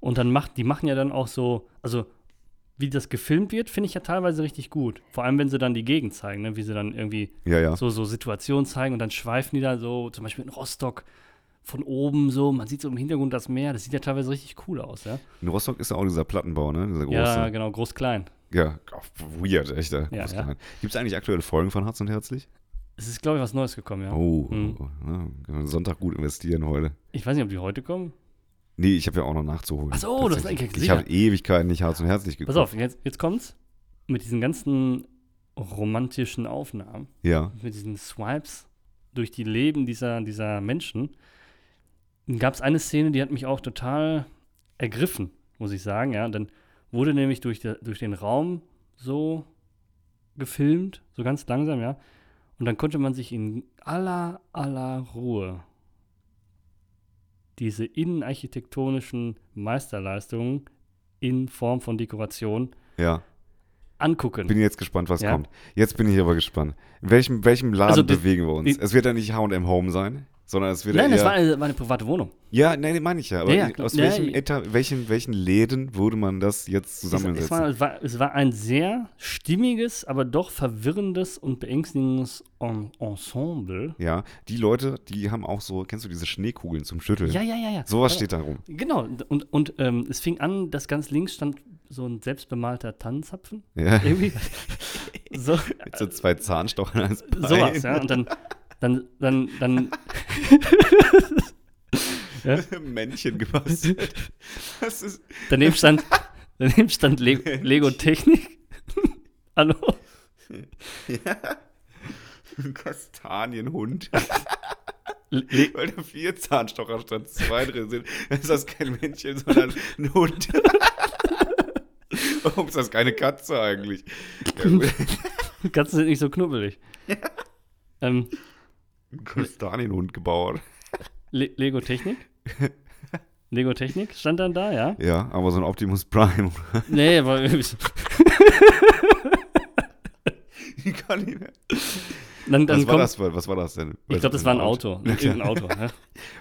Und dann macht, die machen ja dann auch so, also wie das gefilmt wird, finde ich ja teilweise richtig gut. Vor allem, wenn sie dann die Gegend zeigen, ne? wie sie dann irgendwie Ja, ja. so, so Situationen zeigen und dann schweifen die da so, zum Beispiel in Rostock von oben so, man sieht so im Hintergrund das Meer, das sieht ja teilweise richtig cool aus, ja. In Rostock ist ja auch dieser Plattenbau, ne? Dieser große. Ja, genau, groß-klein. Ja, auch weird, echt. Ja, Ja. Gibt es eigentlich aktuelle Folgen von Harz und Herzlich? Es ist, glaube ich, was Neues gekommen, ja. Oh, Mhm. oh, können wir Sonntag gut investieren heute. Ich weiß nicht, ob die heute kommen. Nee, ich habe ja auch noch nachzuholen. Ach so, das ist eigentlich Ich habe Ewigkeiten nicht Harz und Herzlich geguckt. Pass auf, jetzt, jetzt kommt's. Mit diesen ganzen romantischen Aufnahmen, Ja, mit diesen Swipes durch die Leben dieser, dieser Menschen, gab es eine Szene, die hat mich auch total ergriffen, muss ich sagen. Ja, dann wurde nämlich durch, der, durch den Raum so gefilmt, so ganz langsam, ja. Und dann konnte man sich in aller, aller Ruhe diese innenarchitektonischen Meisterleistungen in Form von Dekoration ja. angucken. Bin jetzt gespannt, was Ja. kommt. Jetzt bin ich aber gespannt. In welchem, welchem Laden Also die- bewegen wir uns? die- es wird ja nicht H&M Home sein, sondern es wird Nein, das war eine, war eine private Wohnung. ja, nein, meine ich ja. Aber Ja, ja, aus welchem, ja. Eta, welchen, welchen Läden würde man das jetzt Es, zusammensetzen? es, war, es, war, es war ein sehr stimmiges, aber doch verwirrendes und beängstigendes En Ensemble. ja, die Leute, die haben auch so, kennst du diese Schneekugeln zum Schütteln? Ja, ja, ja, ja. Sowas steht da rum. Genau. Und, und ähm, es fing an, dass ganz links stand so ein selbstbemalter Tannenzapfen. Ja. Irgendwie. <laughs> so, Mit so zwei Zahnstochern als Bein. sowas, ja. Und dann, <laughs> dann, dann, dann. <laughs> ja? Männchen gebastelt. Das ist, Daneben stand, daneben stand Le Lego Technik. <laughs> Hallo? ein Kastanienhund. Le Weil da vier Zahnstocher statt zwei drin sind. Dann ist das kein Männchen, sondern ein Hund. <laughs> Warum ist das keine Katze eigentlich? Ja. Katzen sind nicht so knubbelig. Ähm, Ein Kastanienhund gebaut. Le Lego Technik? <laughs> Lego Technik stand dann da, ja? Ja, aber so ein Optimus Prime. Nee, aber <laughs> Wie kann ich dann, dann was, war das, was war das denn? ich glaube, das war ein Auto. Ja, klar. Irgendein Auto. Ja.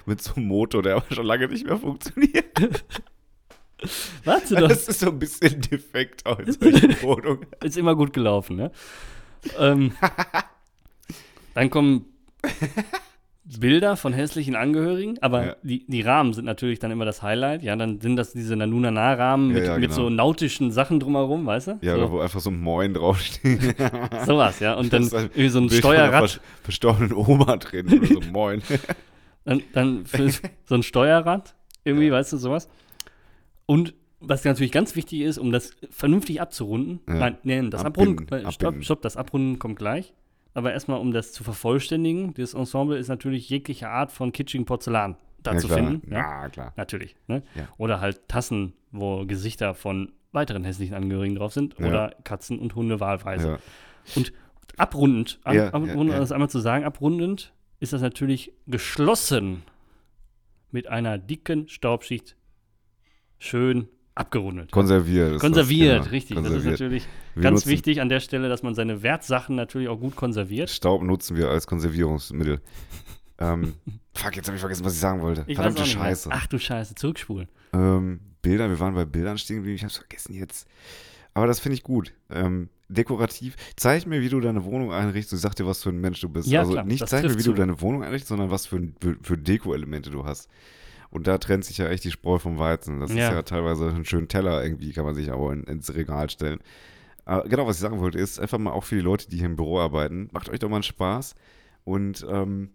Mit so einem Motor, der aber schon lange nicht mehr funktioniert. <laughs> Warte doch, Das ist so ein bisschen defekt aus Wohnungen. ist immer gut gelaufen, ne? Ähm, dann kommen <laughs> Bilder von hässlichen Angehörigen, aber Ja. die, die Rahmen sind natürlich dann immer das Highlight. Ja, dann sind das diese Nanuna-Rahmen Ja, mit, ja, mit genau. so nautischen Sachen drumherum, weißt du? Ja, so, wo einfach so Moin draufsteht. <laughs> sowas, ja. Und dann ein irgendwie so ein Bild von Steuerrad. vers- verstorbenen Oma drin oder so Moin. <laughs> Dann, dann so ein Steuerrad, irgendwie, Ja. weißt du, sowas. Und was natürlich ganz wichtig ist, um das vernünftig abzurunden, Ja. nein, nee, das Abbinden, Abrunden, äh, stopp, abbinden. stopp, das Abrunden kommt gleich. Aber erstmal, um das zu vervollständigen, das Ensemble ist natürlich jegliche Art von kitschigen Porzellan da ja, zu klar. finden. Ja? Ja, klar. Natürlich. Ne? Ja. Oder halt Tassen, wo Gesichter von weiteren hässlichen Angehörigen drauf sind. Oder Katzen und Hunde wahlweise. Ja. Abrundend, ab, ab, um das einmal zu sagen, abrundend ist das natürlich geschlossen mit einer dicken Staubschicht schön abgerundet. Konserviert. konserviert, das, genau. richtig. Konserviert. Das ist natürlich Wir ganz wichtig an der Stelle, dass man seine Wertsachen natürlich auch gut konserviert. Staub nutzen wir als Konservierungsmittel. ähm, <laughs> fuck, jetzt habe ich vergessen, was ich sagen wollte. Ich Verdammte. Scheiße. Ach du Scheiße, zurückspulen. Ähm, Bilder, wir waren bei Bildern stehen geblieben, ich hab's vergessen jetzt. Aber das finde ich gut. Ähm, dekorativ. Zeig mir, wie du deine Wohnung einrichtest. Ich sag dir, was für ein Mensch du bist. Ja, also klar, nicht zeig mir, wie du zu. deine Wohnung einrichtest, sondern was für, für, für Deko-Elemente du hast. Und da trennt sich ja echt die Spreu vom Weizen. Das Ja. ist ja teilweise ein schöner Teller irgendwie, kann man sich aber in, ins Regal stellen. Aber genau, was ich sagen wollte, ist einfach mal auch für die Leute, die hier im Büro arbeiten, macht euch doch mal einen Spaß und ähm,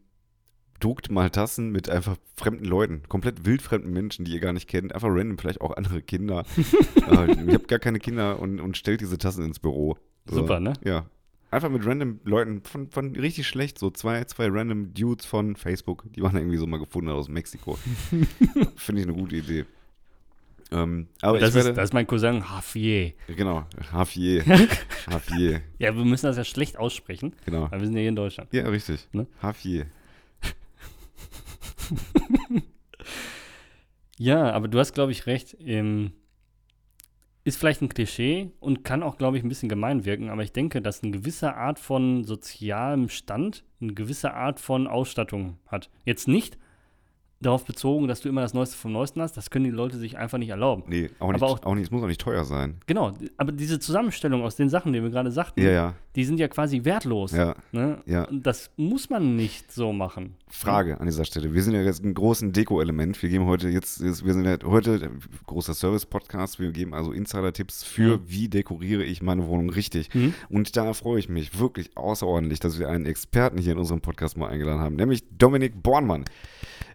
druckt mal Tassen mit einfach fremden Leuten, komplett wildfremden Menschen, die ihr gar nicht kennt, einfach random, vielleicht auch andere Kinder. <laughs> äh, ihr habt gar keine Kinder und, und stellt diese Tassen ins Büro. So. Super, ne? Ja. Einfach mit random Leuten von, von richtig schlecht, so zwei, zwei random Dudes von Facebook, die waren irgendwie so mal gefunden aus Mexiko. <laughs> Finde ich eine gute Idee. Ähm, aber Das ich ist, werde, das ist mein Cousin Javier. genau, Javier. <laughs> Javier, Ja, wir müssen das ja schlecht aussprechen, genau. weil wir sind ja hier in Deutschland. Ja, richtig. Ne? Javier. <laughs> Ja, aber du hast, glaube ich, recht. Ähm, ist vielleicht ein Klischee und kann auch, glaube ich, ein bisschen gemein wirken, aber ich denke, dass eine gewisse Art von sozialem Stand eine gewisse Art von Ausstattung hat. Jetzt nicht darauf bezogen, dass du immer das Neueste vom Neuesten hast. Das können die Leute sich einfach nicht erlauben. Nee, auch nicht, Aber auch- auch nicht, es muss auch nicht teuer sein. Genau, aber diese Zusammenstellung aus den Sachen, die wir gerade sagten, Ja, ja, die sind ja quasi wertlos. ja. Ne? Ja. Und das muss man nicht so machen. Frage an dieser Stelle. Wir sind ja jetzt ein großes Deko-Element. Wir geben heute jetzt, jetzt- wir sind ja heute großer Service-Podcast. Wir geben also Insider-Tipps für, Mhm. wie dekoriere ich meine Wohnung richtig. Mhm. Und da freue ich mich wirklich außerordentlich, dass wir einen Experten hier in unserem Podcast mal eingeladen haben, nämlich Dominik Bornmann.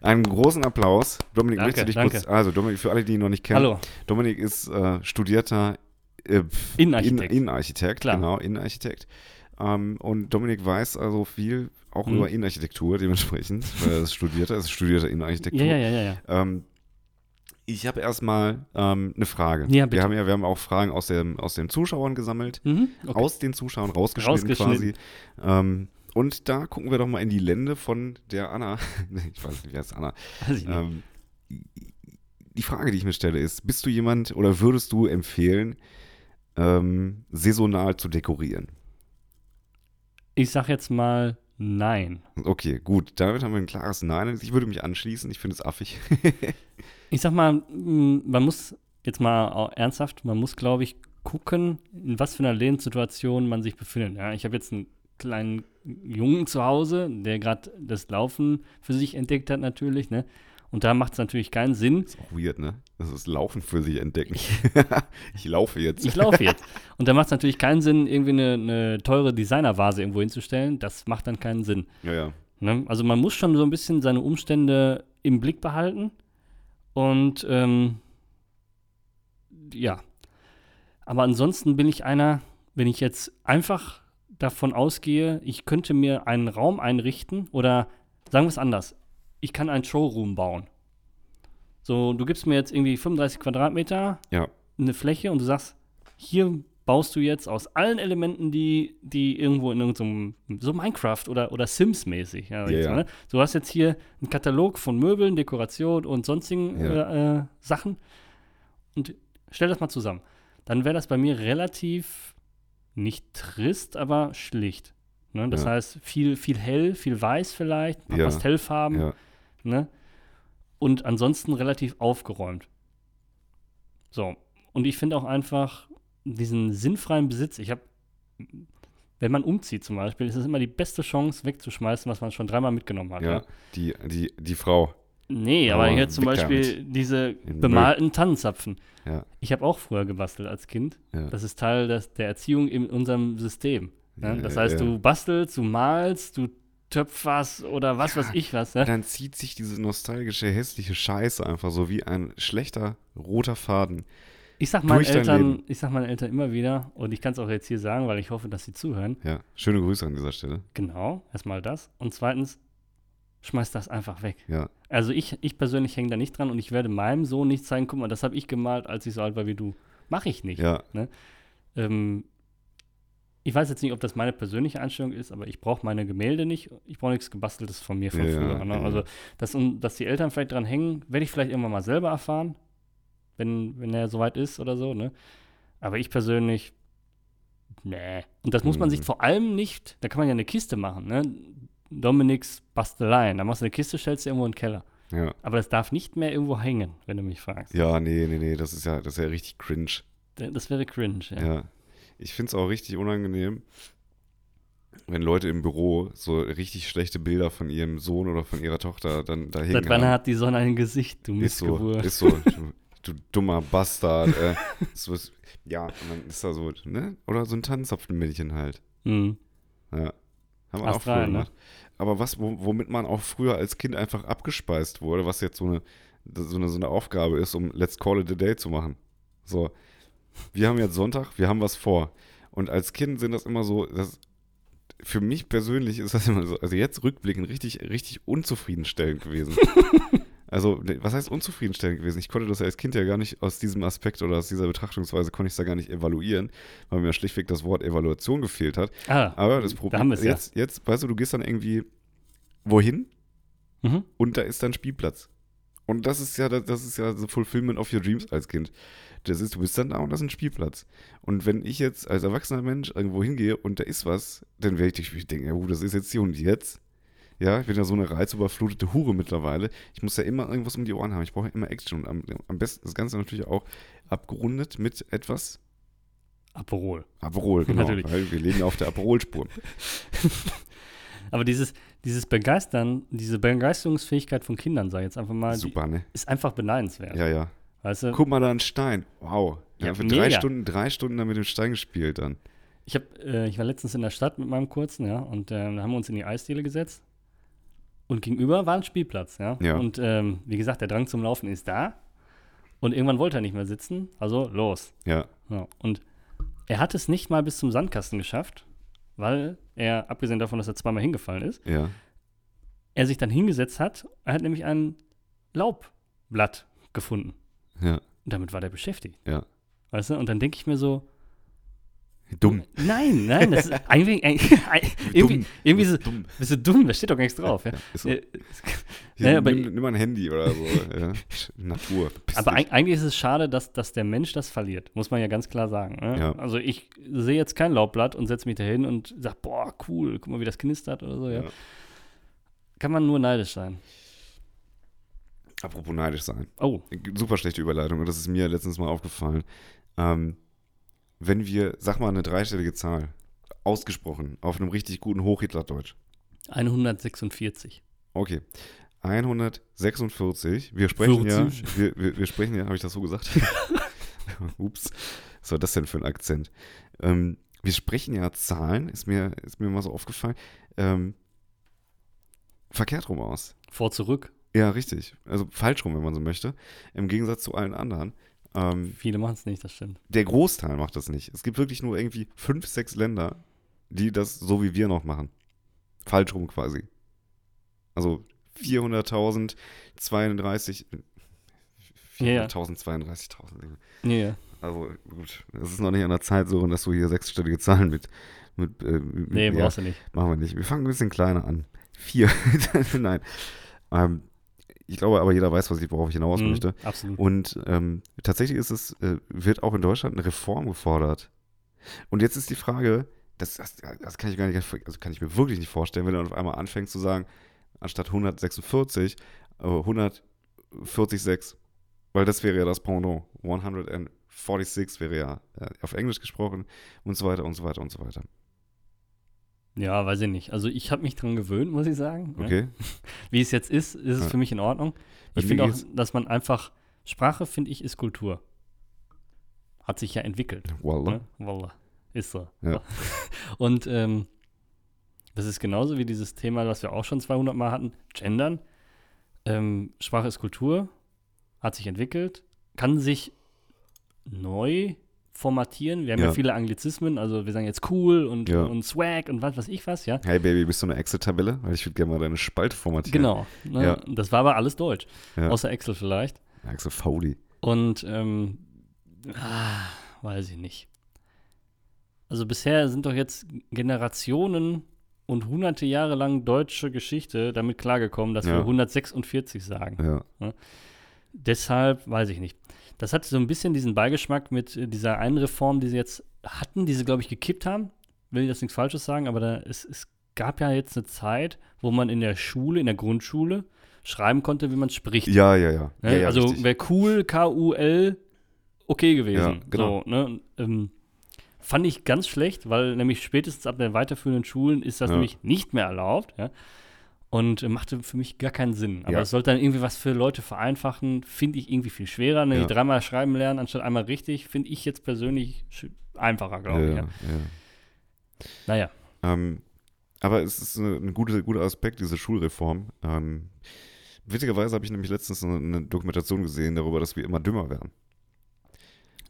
Einen großen Applaus. Dominik, Danke, möchtest du dich danke. kurz, also Dominik, für alle, die ihn noch nicht kennen. Hallo. Dominik ist äh, studierter äh, Innenarchitekt. In, Innenarchitekt, Klar. genau, Innenarchitekt. Ähm, und Dominik weiß also viel auch Mhm. über Innenarchitektur dementsprechend, <laughs> weil er ist studierter, er ist studierter Innenarchitektur. Ja, ja, ja, ja, ja. Ähm, ich habe erstmal ähm, eine Frage. Ja, bitte. wir haben ja, wir haben auch Fragen aus, dem, aus den Zuschauern gesammelt, Mhm. Okay. aus den Zuschauern rausgeschnitten, Rausgeschnitten. quasi. Ähm, und da gucken wir doch mal in die Lände von der Anna. <laughs> Ich weiß nicht, wer ist Anna? Weiß ich nicht. Ähm, die Frage, die ich mir stelle, ist: Bist du jemand oder würdest du empfehlen, ähm, saisonal zu dekorieren? Ich sag jetzt mal nein. Okay, gut, damit haben wir ein klares Nein. Ich würde mich anschließen, ich finde es affig. <laughs> Ich sag mal, m, man muss jetzt mal ernsthaft, man muss, glaube ich, gucken, in was für einer Lebenssituation man sich befindet. Ja, ich habe jetzt einen kleinen Jungen zu Hause, der gerade das Laufen für sich entdeckt hat, natürlich. Ne? Und da macht es natürlich keinen Sinn. ist auch weird, ne? Das ist Laufen für sich entdecken. ich <laughs> laufe jetzt. Ich laufe jetzt. <laughs> Und da macht es natürlich keinen Sinn, irgendwie eine, eine teure Designervase irgendwo hinzustellen. Das macht dann keinen Sinn. ja, ja. Ne? Also man muss schon so ein bisschen seine Umstände im Blick behalten. Und ähm, ja. Aber ansonsten bin ich einer, wenn ich jetzt einfach davon ausgehe, ich könnte mir einen Raum einrichten oder sagen wir es anders, ich kann einen Showroom bauen. So, du gibst mir jetzt irgendwie 35 Quadratmeter, Ja, eine Fläche und du sagst, hier baust du jetzt aus allen Elementen, die, die irgendwo in irgendeinem, so Minecraft oder, oder Sims-mäßig. Ja, Ja, jetzt ja. ne? Du hast jetzt hier einen Katalog von Möbeln, Dekoration und sonstigen äh, äh, Sachen und stell das mal zusammen. Dann wäre das bei mir relativ nicht trist, aber schlicht. Ne? Das Ja. heißt, viel, viel hell, viel weiß vielleicht, ein paar Ja. Pastellfarben. ja. Ne? Und ansonsten relativ aufgeräumt. So. Und ich finde auch einfach diesen sinnfreien Besitz. Ich habe, wenn man umzieht zum Beispiel, ist es immer die beste Chance wegzuschmeißen, was man schon dreimal mitgenommen hat. ja. Die, die, die Frau. Nee, aber Aber hier zum Beispiel diese bemalten Tannenzapfen. Ja. Ich habe auch früher gebastelt als Kind. Ja. Das ist Teil des, der Erziehung in unserem System. Ne? Ja, Das heißt, du bastelst, du malst, du töpferst oder was weiß ich was. Ne? Dann zieht sich diese nostalgische, hässliche Scheiße einfach so wie ein schlechter roter Faden. Ich sag meinen Eltern, ich sag meinen Eltern immer wieder, und ich kann es auch jetzt hier sagen, weil ich hoffe, dass sie zuhören. Ja, schöne Grüße an dieser Stelle. Genau, erstmal das. Und zweitens, schmeiß das einfach weg. Ja, Also ich, ich persönlich hänge da nicht dran und ich werde meinem Sohn nicht zeigen, guck mal, das habe ich gemalt, als ich so alt war wie du. Mache ich nicht. ja, Ähm, ich weiß jetzt nicht, ob das meine persönliche Einstellung ist, aber ich brauche meine Gemälde nicht. Ich brauche nichts gebasteltes von mir von Ja, früher. Ne? ja. Also, dass, dass die Eltern vielleicht dran hängen, werde ich vielleicht irgendwann mal selber erfahren, wenn, wenn er soweit ist oder so. Ne? Aber ich persönlich, nee. Und das muss man Mhm. sich vor allem nicht, da kann man ja eine Kiste machen. Ne? Dominiks Basteleien. Da machst du eine Kiste, stellst du irgendwo in den Keller. ja. Aber das darf nicht mehr irgendwo hängen, wenn du mich fragst. Ja, nee, nee, nee, das ist ja, das ist ja richtig cringe. Das wäre cringe, ja. Ja. Ich finde es auch richtig unangenehm, wenn Leute im Büro so richtig schlechte Bilder von ihrem Sohn oder von ihrer Tochter dann da hängen Seit wann hat die Sonne ein Gesicht, du Ist so, ist so. Du, du dummer Bastard. Äh, <laughs> so ist, ja, und dann ist da so, ne? Oder so ein Tannenzapfenmännchen halt. Hm. Ja. Haben wir auch früher ne? gemacht. Aber was, wo, womit man auch früher als Kind einfach abgespeist wurde, was jetzt so eine, so eine, so eine Aufgabe ist, um Let's Call it a Day zu machen. So, wir haben jetzt Sonntag, wir haben was vor. Und als Kind sind das immer so, das, für mich persönlich ist das immer so, also jetzt rückblickend richtig, richtig unzufriedenstellend gewesen. <laughs> also, was heißt unzufriedenstellend gewesen? Ich konnte das als Kind ja gar nicht aus diesem Aspekt oder aus dieser Betrachtungsweise konnte ich es da gar nicht evaluieren, weil mir schlichtweg das Wort Evaluation gefehlt hat. Ah, Aber das da Problem wir es ja. jetzt, jetzt, weißt du, du gehst dann irgendwie wohin Mhm. und da ist dann Spielplatz. Und das ist ja, das ist ja so Fulfillment of your dreams als Kind. Das ist, du bist dann da und das ist ein Spielplatz. Und wenn ich jetzt als erwachsener Mensch irgendwo hingehe und da ist was, dann werde ich denken, ja gut, das ist jetzt hier und jetzt. Ja, ich bin ja so eine reizüberflutete Hure mittlerweile. Ich muss ja immer irgendwas um die Ohren haben. Ich brauche immer Action. Und am, am besten das Ganze natürlich auch abgerundet mit etwas Aperol. Aperol, <laughs> genau. Natürlich. Weil wir legen ja auf der Aperol-Spur. <laughs> Aber dieses, dieses Begeistern, diese Begeisterungsfähigkeit von Kindern, sag ich jetzt einfach mal, Super, ne? ist einfach beneidenswert. Ja, ja. Weißt du, Guck mal da einen Stein. Wow. Ja, Ja, für drei. Stunden, drei Stunden da mit dem Stein gespielt dann. ich, hab, äh, ich war letztens in der Stadt mit meinem Kurzen, ja, und da haben wir uns in die Eisdiele gesetzt. Und gegenüber war ein Spielplatz, ja. Ja. Und ähm, wie gesagt, der Drang zum Laufen ist da. Und irgendwann wollte er nicht mehr sitzen, also los. Ja. Ja. Und er hat es nicht mal bis zum Sandkasten geschafft, weil er, abgesehen davon, dass er zweimal hingefallen ist, Ja. er sich dann hingesetzt hat. Er hat nämlich ein Laubblatt gefunden. Ja. Und damit war der beschäftigt. Ja. Weißt du? Und dann denke ich mir so, Dumm. nein, nein, das ist <laughs> eigentlich, irgendwie, Dumm. irgendwie so, dumm. bist du dumm, da steht doch gar nichts drauf. Ja. Ist so. Äh, Hier, aber- nimm, nimm mal ein Handy oder so. ja. <laughs> Natur. Aber eig- eigentlich ist es schade, dass, dass der Mensch das verliert, muss man ja ganz klar sagen. Ne? Ja. Also ich sehe jetzt kein Laubblatt und setze mich da hin und sage, boah, cool, guck mal, wie das knistert oder so. Ja. Ja. Kann man nur neidisch sein. Apropos neidisch sein. Oh, Super schlechte Überleitung und das ist mir letztens mal aufgefallen. Ähm, wenn wir, sag mal eine dreistellige Zahl, ausgesprochen, auf einem richtig guten Hochhitlerdeutsch. 146. Okay. 146. Wir sprechen 40. ja, <laughs> wir, wir, wir sprechen ja, habe ich das so gesagt? <laughs> Ups. Was war das denn für ein Akzent? Ähm, wir sprechen ja Zahlen, ist mir, ist mir mal so aufgefallen, ähm, verkehrt rum aus. Vor, zurück. Ja, richtig. Also falsch rum, wenn man so möchte. Im Gegensatz zu allen anderen. Ähm, Viele machen es nicht, das stimmt. der Großteil macht das nicht. Es gibt wirklich nur irgendwie fünf, sechs Länder, die das so wie wir noch machen. Falsch rum quasi. Also 400.000, 32, Ja, ja. 400.000, 32.000. Ja, ja. Also gut, es ist noch nicht an der Zeit so, dass du hier sechsstellige Zahlen mit, mit, äh, mit Nee, ja, brauchst du nicht. machen wir nicht. Wir fangen ein bisschen kleiner an. Vier. <laughs> Nein. Ähm, ich glaube aber, jeder weiß, was ich, worauf ich hinaus Mhm, möchte. Absolut. Und ähm, tatsächlich ist es, äh, wird auch in Deutschland eine Reform gefordert. Und jetzt ist die Frage, das, das, das kann ich gar nicht, also kann ich mir wirklich nicht vorstellen, wenn du auf einmal anfängst zu sagen, anstatt 146, äh, 146, weil das wäre ja das Pendant. 146 wäre ja äh, auf Englisch gesprochen und so weiter und so weiter und so weiter. Ja, weiß ich nicht. Also ich habe mich dran gewöhnt, muss ich sagen. Okay? <laughs> Wie es jetzt ist, ist es Ja. für mich in Ordnung. Ich finde auch, dass man einfach, Sprache, finde ich, ist Kultur. Hat sich ja entwickelt. Wallah. Ne? Wallah. Ist so. Ja. <laughs> Und ähm, das ist genauso wie dieses Thema, was wir auch schon 200 Mal hatten, Gendern. Ähm, Sprache ist Kultur, hat sich entwickelt, kann sich neu formatieren. Wir haben ja, Ja. viele Anglizismen, also wir sagen jetzt cool und, Ja. und Swag und was weiß ich was, ja. Hey Baby, bist du eine Excel-Tabelle? Weil ich würde gerne mal deine Spalte formatieren. Genau. Ne? Ja. Das war aber alles Deutsch, außer Excel vielleicht. Excel Fauli. Und ähm, ah, weiß ich nicht. Also bisher sind doch jetzt Generationen und hunderte Jahre lang deutsche Geschichte damit klargekommen, dass wir Ja. 146 sagen. Ja. Deshalb weiß ich nicht. Das hat so ein bisschen diesen Beigeschmack mit äh, dieser einen Reform, die sie jetzt hatten, die sie, glaube ich, gekippt haben. Will ich jetzt nichts Falsches sagen, aber da, es, es gab ja jetzt eine Zeit, wo man in der Schule, in der Grundschule, schreiben konnte, wie man spricht. Ja, ja, ja. Ne? ja, ja also wäre cool, K-U-L, okay gewesen. Ja, genau. So, ne? ähm, fand ich ganz schlecht, weil nämlich spätestens ab den weiterführenden Schulen ist das nämlich nicht mehr erlaubt. Ja? Und äh, machte für mich gar keinen Sinn. Aber Ja. es sollte dann irgendwie was für Leute vereinfachen, finde ich irgendwie viel schwerer. Ne? Ja. Dreimal schreiben lernen anstatt einmal richtig, finde ich jetzt persönlich einfacher, glaube ich. ja. Ja. Naja, Ähm, aber es ist ein guter, guter Aspekt, diese Schulreform. Ähm, witzigerweise habe ich nämlich letztens eine, eine Dokumentation gesehen darüber, dass wir immer dümmer werden.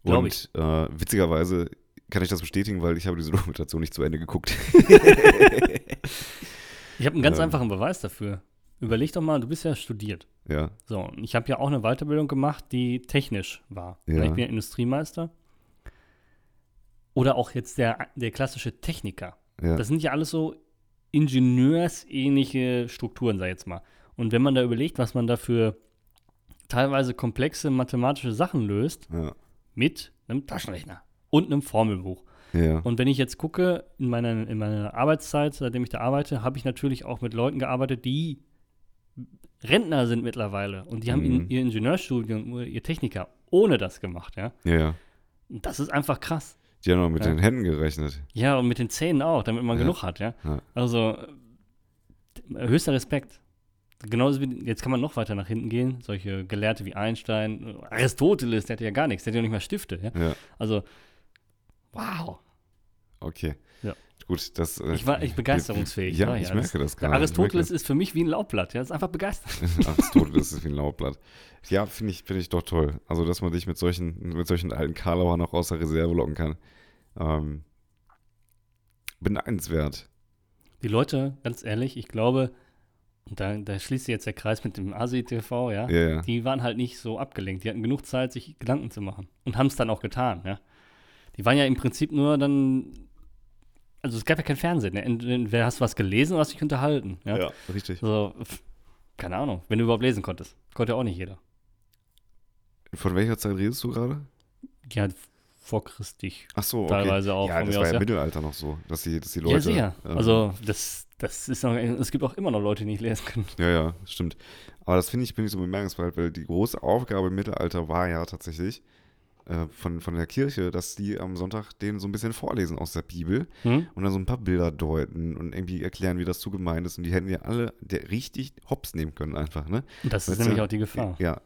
Glaub Und äh, witzigerweise kann ich das bestätigen, weil ich habe diese <laughs> Dokumentation nicht zu Ende geguckt. <laughs> ich habe einen ganz Ähm. einfachen Beweis dafür. Überleg doch mal, du bist ja studiert. ja, So, und ich habe ja auch eine Weiterbildung gemacht, die technisch war. Ja. Ich bin ja Industriemeister. Oder auch jetzt der, der klassische Techniker. ja. Das sind ja alles so ingenieursähnliche Strukturen, sag ich jetzt mal. Und wenn man da überlegt, was man da für teilweise komplexe mathematische Sachen löst, ja. mit einem Taschenrechner und einem Formelbuch. Ja. Und wenn ich jetzt gucke, in meiner, in meiner Arbeitszeit, seitdem ich da arbeite, habe ich natürlich auch mit Leuten gearbeitet, die Rentner sind mittlerweile. Und die haben Mhm. in, ihr Ingenieurstudium, ihr Techniker ohne das gemacht, ja. ja. Und das ist einfach krass. Die haben noch mit Ja. den Händen gerechnet. Ja, und mit den Zähnen auch, damit man Ja. genug hat, ja. Ja. Also, höchster Respekt. Genauso wie, jetzt kann man noch weiter nach hinten gehen. Solche Gelehrte wie Einstein, Aristoteles, der hatte ja gar nichts, der hatte ja nicht mal Stifte. Ja, Also, wow. Okay. Ja. Gut, das. äh, Ich war echt begeisterungsfähig. Ja, war ich ja. merke das Der gerade. Aristoteles ist für mich wie ein Laubblatt, ja. Das ist einfach begeistert. <laughs> Aristoteles <laughs> ist wie ein Laubblatt. Ja, finde ich, finde ich doch toll. Also, dass man dich mit solchen, mit solchen alten Karlauer noch aus der Reserve locken kann. Ähm, beneidenswert. Die Leute, ganz ehrlich, ich glaube, und da, da schließt sich jetzt der Kreis mit dem ASI-TV, ja. Ja, ja. Die waren halt nicht so abgelenkt. Die hatten genug Zeit, sich Gedanken zu machen. Und haben es dann auch getan, ja. Die waren ja im Prinzip nur dann. Also es gab ja kein Fernsehen. Ne? Entweder hast du was gelesen oder hast dich unterhalten. Ja. richtig. So, keine Ahnung, wenn du überhaupt lesen konntest. Konnte ja auch nicht jeder. Von welcher Zeit redest du gerade? Ja, vor Christlich. Ach so, okay. Teilweise auch Ja, das war aus, ja ja. Mittelalter noch so, dass die, dass die Leute. ja, sicher. ähm, Also, das, das ist noch, es gibt auch immer noch Leute, die nicht lesen können. Ja, ja, stimmt. Aber das finde ich, finde ich so bemerkenswert, weil die große Aufgabe im Mittelalter war ja tatsächlich äh, von, von der Kirche, dass die am Sonntag denen so ein bisschen vorlesen aus der Bibel Hm? und dann so ein paar Bilder deuten und irgendwie erklären, wie das zu gemeint ist. Und die hätten ja alle richtig hops nehmen können, einfach, ne? Und das ist nämlich du? auch die Gefahr. Ja.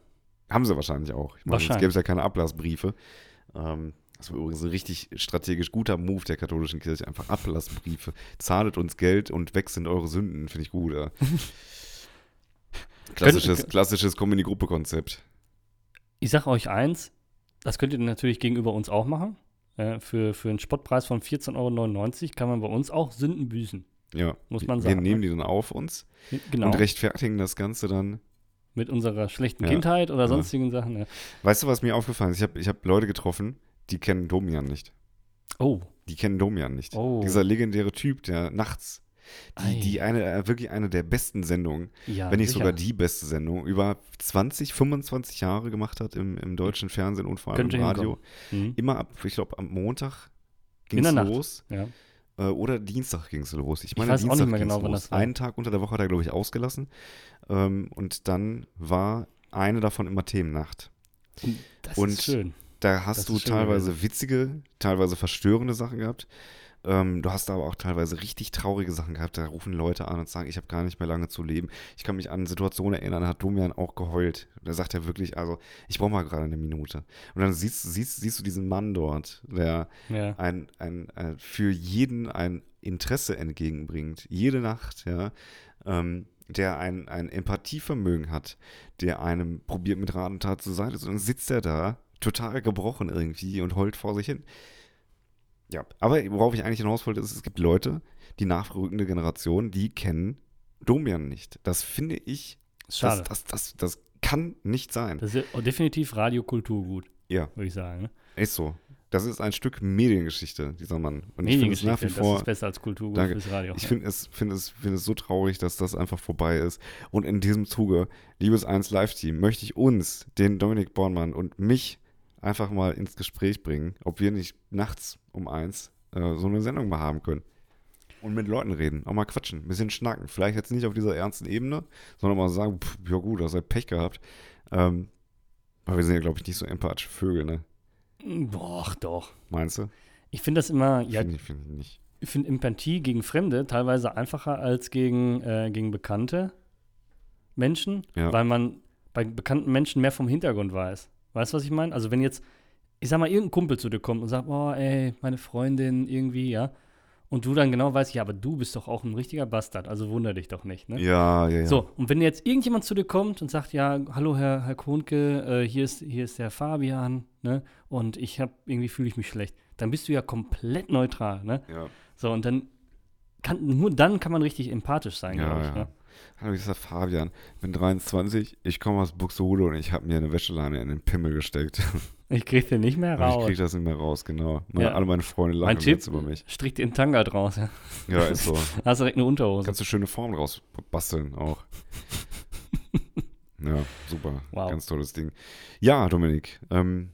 Haben sie wahrscheinlich auch. Ich meine, sonst Wahrscheinlich. gäbe es ja keine Ablassbriefe. Ähm, das war übrigens ein richtig strategisch guter Move der katholischen Kirche. Einfach Ablassbriefe. Zahlet uns Geld und weg sind eure Sünden. Finde ich gut. Ja. <laughs> Klassisches, klassisches Comedy-Gruppe-Konzept. Ich sage euch eins, das könnt ihr natürlich gegenüber uns auch machen. Äh, für, für einen Spottpreis von 14,99 Euro kann man bei uns auch Sünden büßen. Ja. Muss man Wir sagen, nehmen ne? die dann auf uns Genau. und rechtfertigen das Ganze dann. Mit unserer schlechten Ja. Kindheit oder Ja. sonstigen Sachen. Ja. Weißt du, was mir aufgefallen ist? Ich habe ich hab Leute getroffen, die kennen Domian nicht. Oh, Die kennen Domian nicht. Oh. Dieser legendäre Typ, der nachts. Die, die eine, äh, wirklich eine der besten Sendungen, ja. wenn nicht sicher. sogar die beste Sendung, über 20, 25 Jahre gemacht hat im, im deutschen Fernsehen und vor allem Könnte im Radio. Mhm. Immer ab, ich glaube, am Montag ging In es los. Ja. Äh, oder Dienstag ging es los. Ich Ich meine, weiß auch Dienstag nicht mehr ging's genau, wann los. das war. Einen Tag unter der Woche hat er, glaube ich, ausgelassen. Ähm, und dann war eine davon immer Themennacht. Das Und ist schön. Da hast Das du teilweise witzige, teilweise verstörende Sachen gehabt. Ähm, du hast aber auch teilweise richtig traurige Sachen gehabt. Da rufen Leute an und sagen, ich habe gar nicht mehr lange zu leben. Ich kann mich an Situationen erinnern, da hat Domian auch geheult. Da sagt er wirklich, also ich brauche mal gerade eine Minute. Und dann siehst, siehst, siehst du diesen Mann dort, der Ja. ein, ein, ein, für jeden ein Interesse entgegenbringt, jede Nacht, ja, ähm, der ein, ein Empathievermögen hat, der einem probiert mit Rat und Tat zu. Und dann sitzt er da, total gebrochen irgendwie und heult vor sich hin. Ja, aber worauf ich eigentlich hinaus wollte, ist, es gibt Leute, die nachrückende Generation, die kennen Domian nicht. Das finde ich, Schade. das, das, das, das kann nicht sein. Das ist ja definitiv Radiokulturgut, ja, würde ich sagen. Ne? ist so. Das ist ein Stück Mediengeschichte, dieser Mann. Und ich finde es Mediengeschichte, nach wie das vor ist besser als Kulturgut Danke. fürs Radio. Ich finde es, find es, find es so traurig, dass das einfach vorbei ist. Und in diesem Zuge, liebes 1 Live-Team, möchte ich uns, den Dominik Bornmann und mich einfach mal ins Gespräch bringen, ob wir nicht nachts um eins äh, so eine Sendung mal haben können. Und mit Leuten reden, auch mal quatschen, ein bisschen schnacken. Vielleicht jetzt nicht auf dieser ernsten Ebene, sondern mal sagen, pff, ja gut, das hat Pech gehabt. Ähm, aber wir sind ja, glaube ich, nicht so empathische Vögel, ne? Boah, doch. Meinst du? Ich finde das immer, ja, Finde ich, find ich nicht. ich finde Empathie gegen Fremde teilweise einfacher als gegen, äh, gegen bekannte Menschen, Ja. weil man bei bekannten Menschen mehr vom Hintergrund weiß. Weißt du, was ich meine? Also wenn jetzt, ich sag mal, irgendein Kumpel zu dir kommt und sagt, boah, ey, meine Freundin irgendwie, ja, und du dann genau weißt, ja, aber du bist doch auch ein richtiger Bastard, also wunder dich doch nicht, ne? Ja, ja, ja. So, und wenn jetzt irgendjemand zu dir kommt und sagt, ja, hallo Herr, Herr Kohnke, äh, hier, ist, hier ist der Fabian, ne? Und ich habe irgendwie fühle ich mich schlecht, dann bist du ja komplett neutral, ne? ja. So, und dann kann, nur dann kann man richtig empathisch sein, Ja, glaube ich. ja. Ne? Hallo, ist der Fabian. Bin 23, ich komme aus Buxtehude und ich habe mir eine Wäscheleine in den Pimmel gesteckt. <laughs> Ich krieg den nicht mehr ich raus. kriege das nicht mehr raus, genau. Meine, Ja. Alle meine Freunde Mein lachen Tipp, jetzt über mich. strick den Tanga draus, ja. Ja, ist so. <laughs> Hast direkt eine Unterhose. Kannst du schöne Formen draus basteln auch. <laughs> ja, super. Wow. Ganz tolles Ding. Ja, Dominik. Ähm,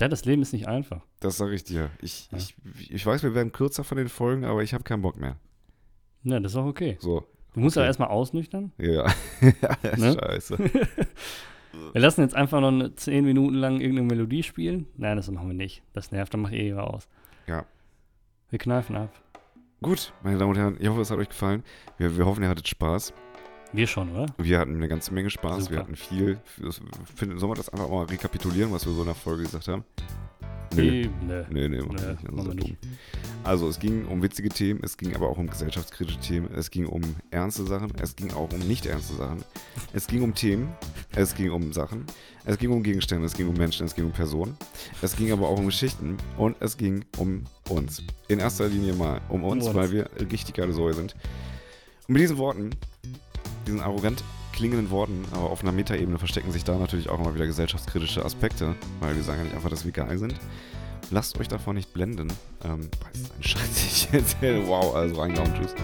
Ja, das Leben ist nicht einfach. Das sage ich dir. Ich, Ja. ich, ich weiß, wir werden kürzer von den Folgen, aber ich habe keinen Bock mehr. Ja, das ist auch okay. So. Du musst Okay. aber erstmal ausnüchtern. Ja. <laughs> Ne? Scheiße. <laughs> Wir lassen jetzt einfach noch eine 10 Minuten lang irgendeine Melodie spielen. Nein, das machen wir nicht. Das nervt, dann mach eh jeder aus. Ja. Wir kneifen ab. Gut, meine Damen und Herren, ich hoffe, es hat euch gefallen. Wir, wir hoffen, ihr hattet Spaß. Wir schon, oder? Wir hatten eine ganze Menge Spaß. Super. Wir hatten viel. Sollen wir das einfach mal rekapitulieren, was wir so in der Folge gesagt haben? Eh, Nö. Nee, nee, machen Nö, wir nicht. Das ist machen ja wir dumm. Also, es ging um witzige Themen, es ging aber auch um gesellschaftskritische Themen, es ging um ernste Sachen, es ging auch um nicht ernste Sachen. Es ging um Themen, es ging um Sachen, es ging um Gegenstände, es ging um Menschen, es ging um Personen, es ging aber auch um Geschichten und es ging um uns. In erster Linie mal um uns, Um uns. weil wir richtig geile Säue sind. Und mit diesen Worten, diesen arrogant klingenden Worten, aber auf einer Metaebene verstecken sich da natürlich auch immer wieder gesellschaftskritische Aspekte, weil wir sagen ja nicht einfach, dass wir geil sind. Lasst euch davon nicht blenden. Ähm, <laughs> ist ein Scheiß, ich erzähle. Wow, also reingehauen, tschüss.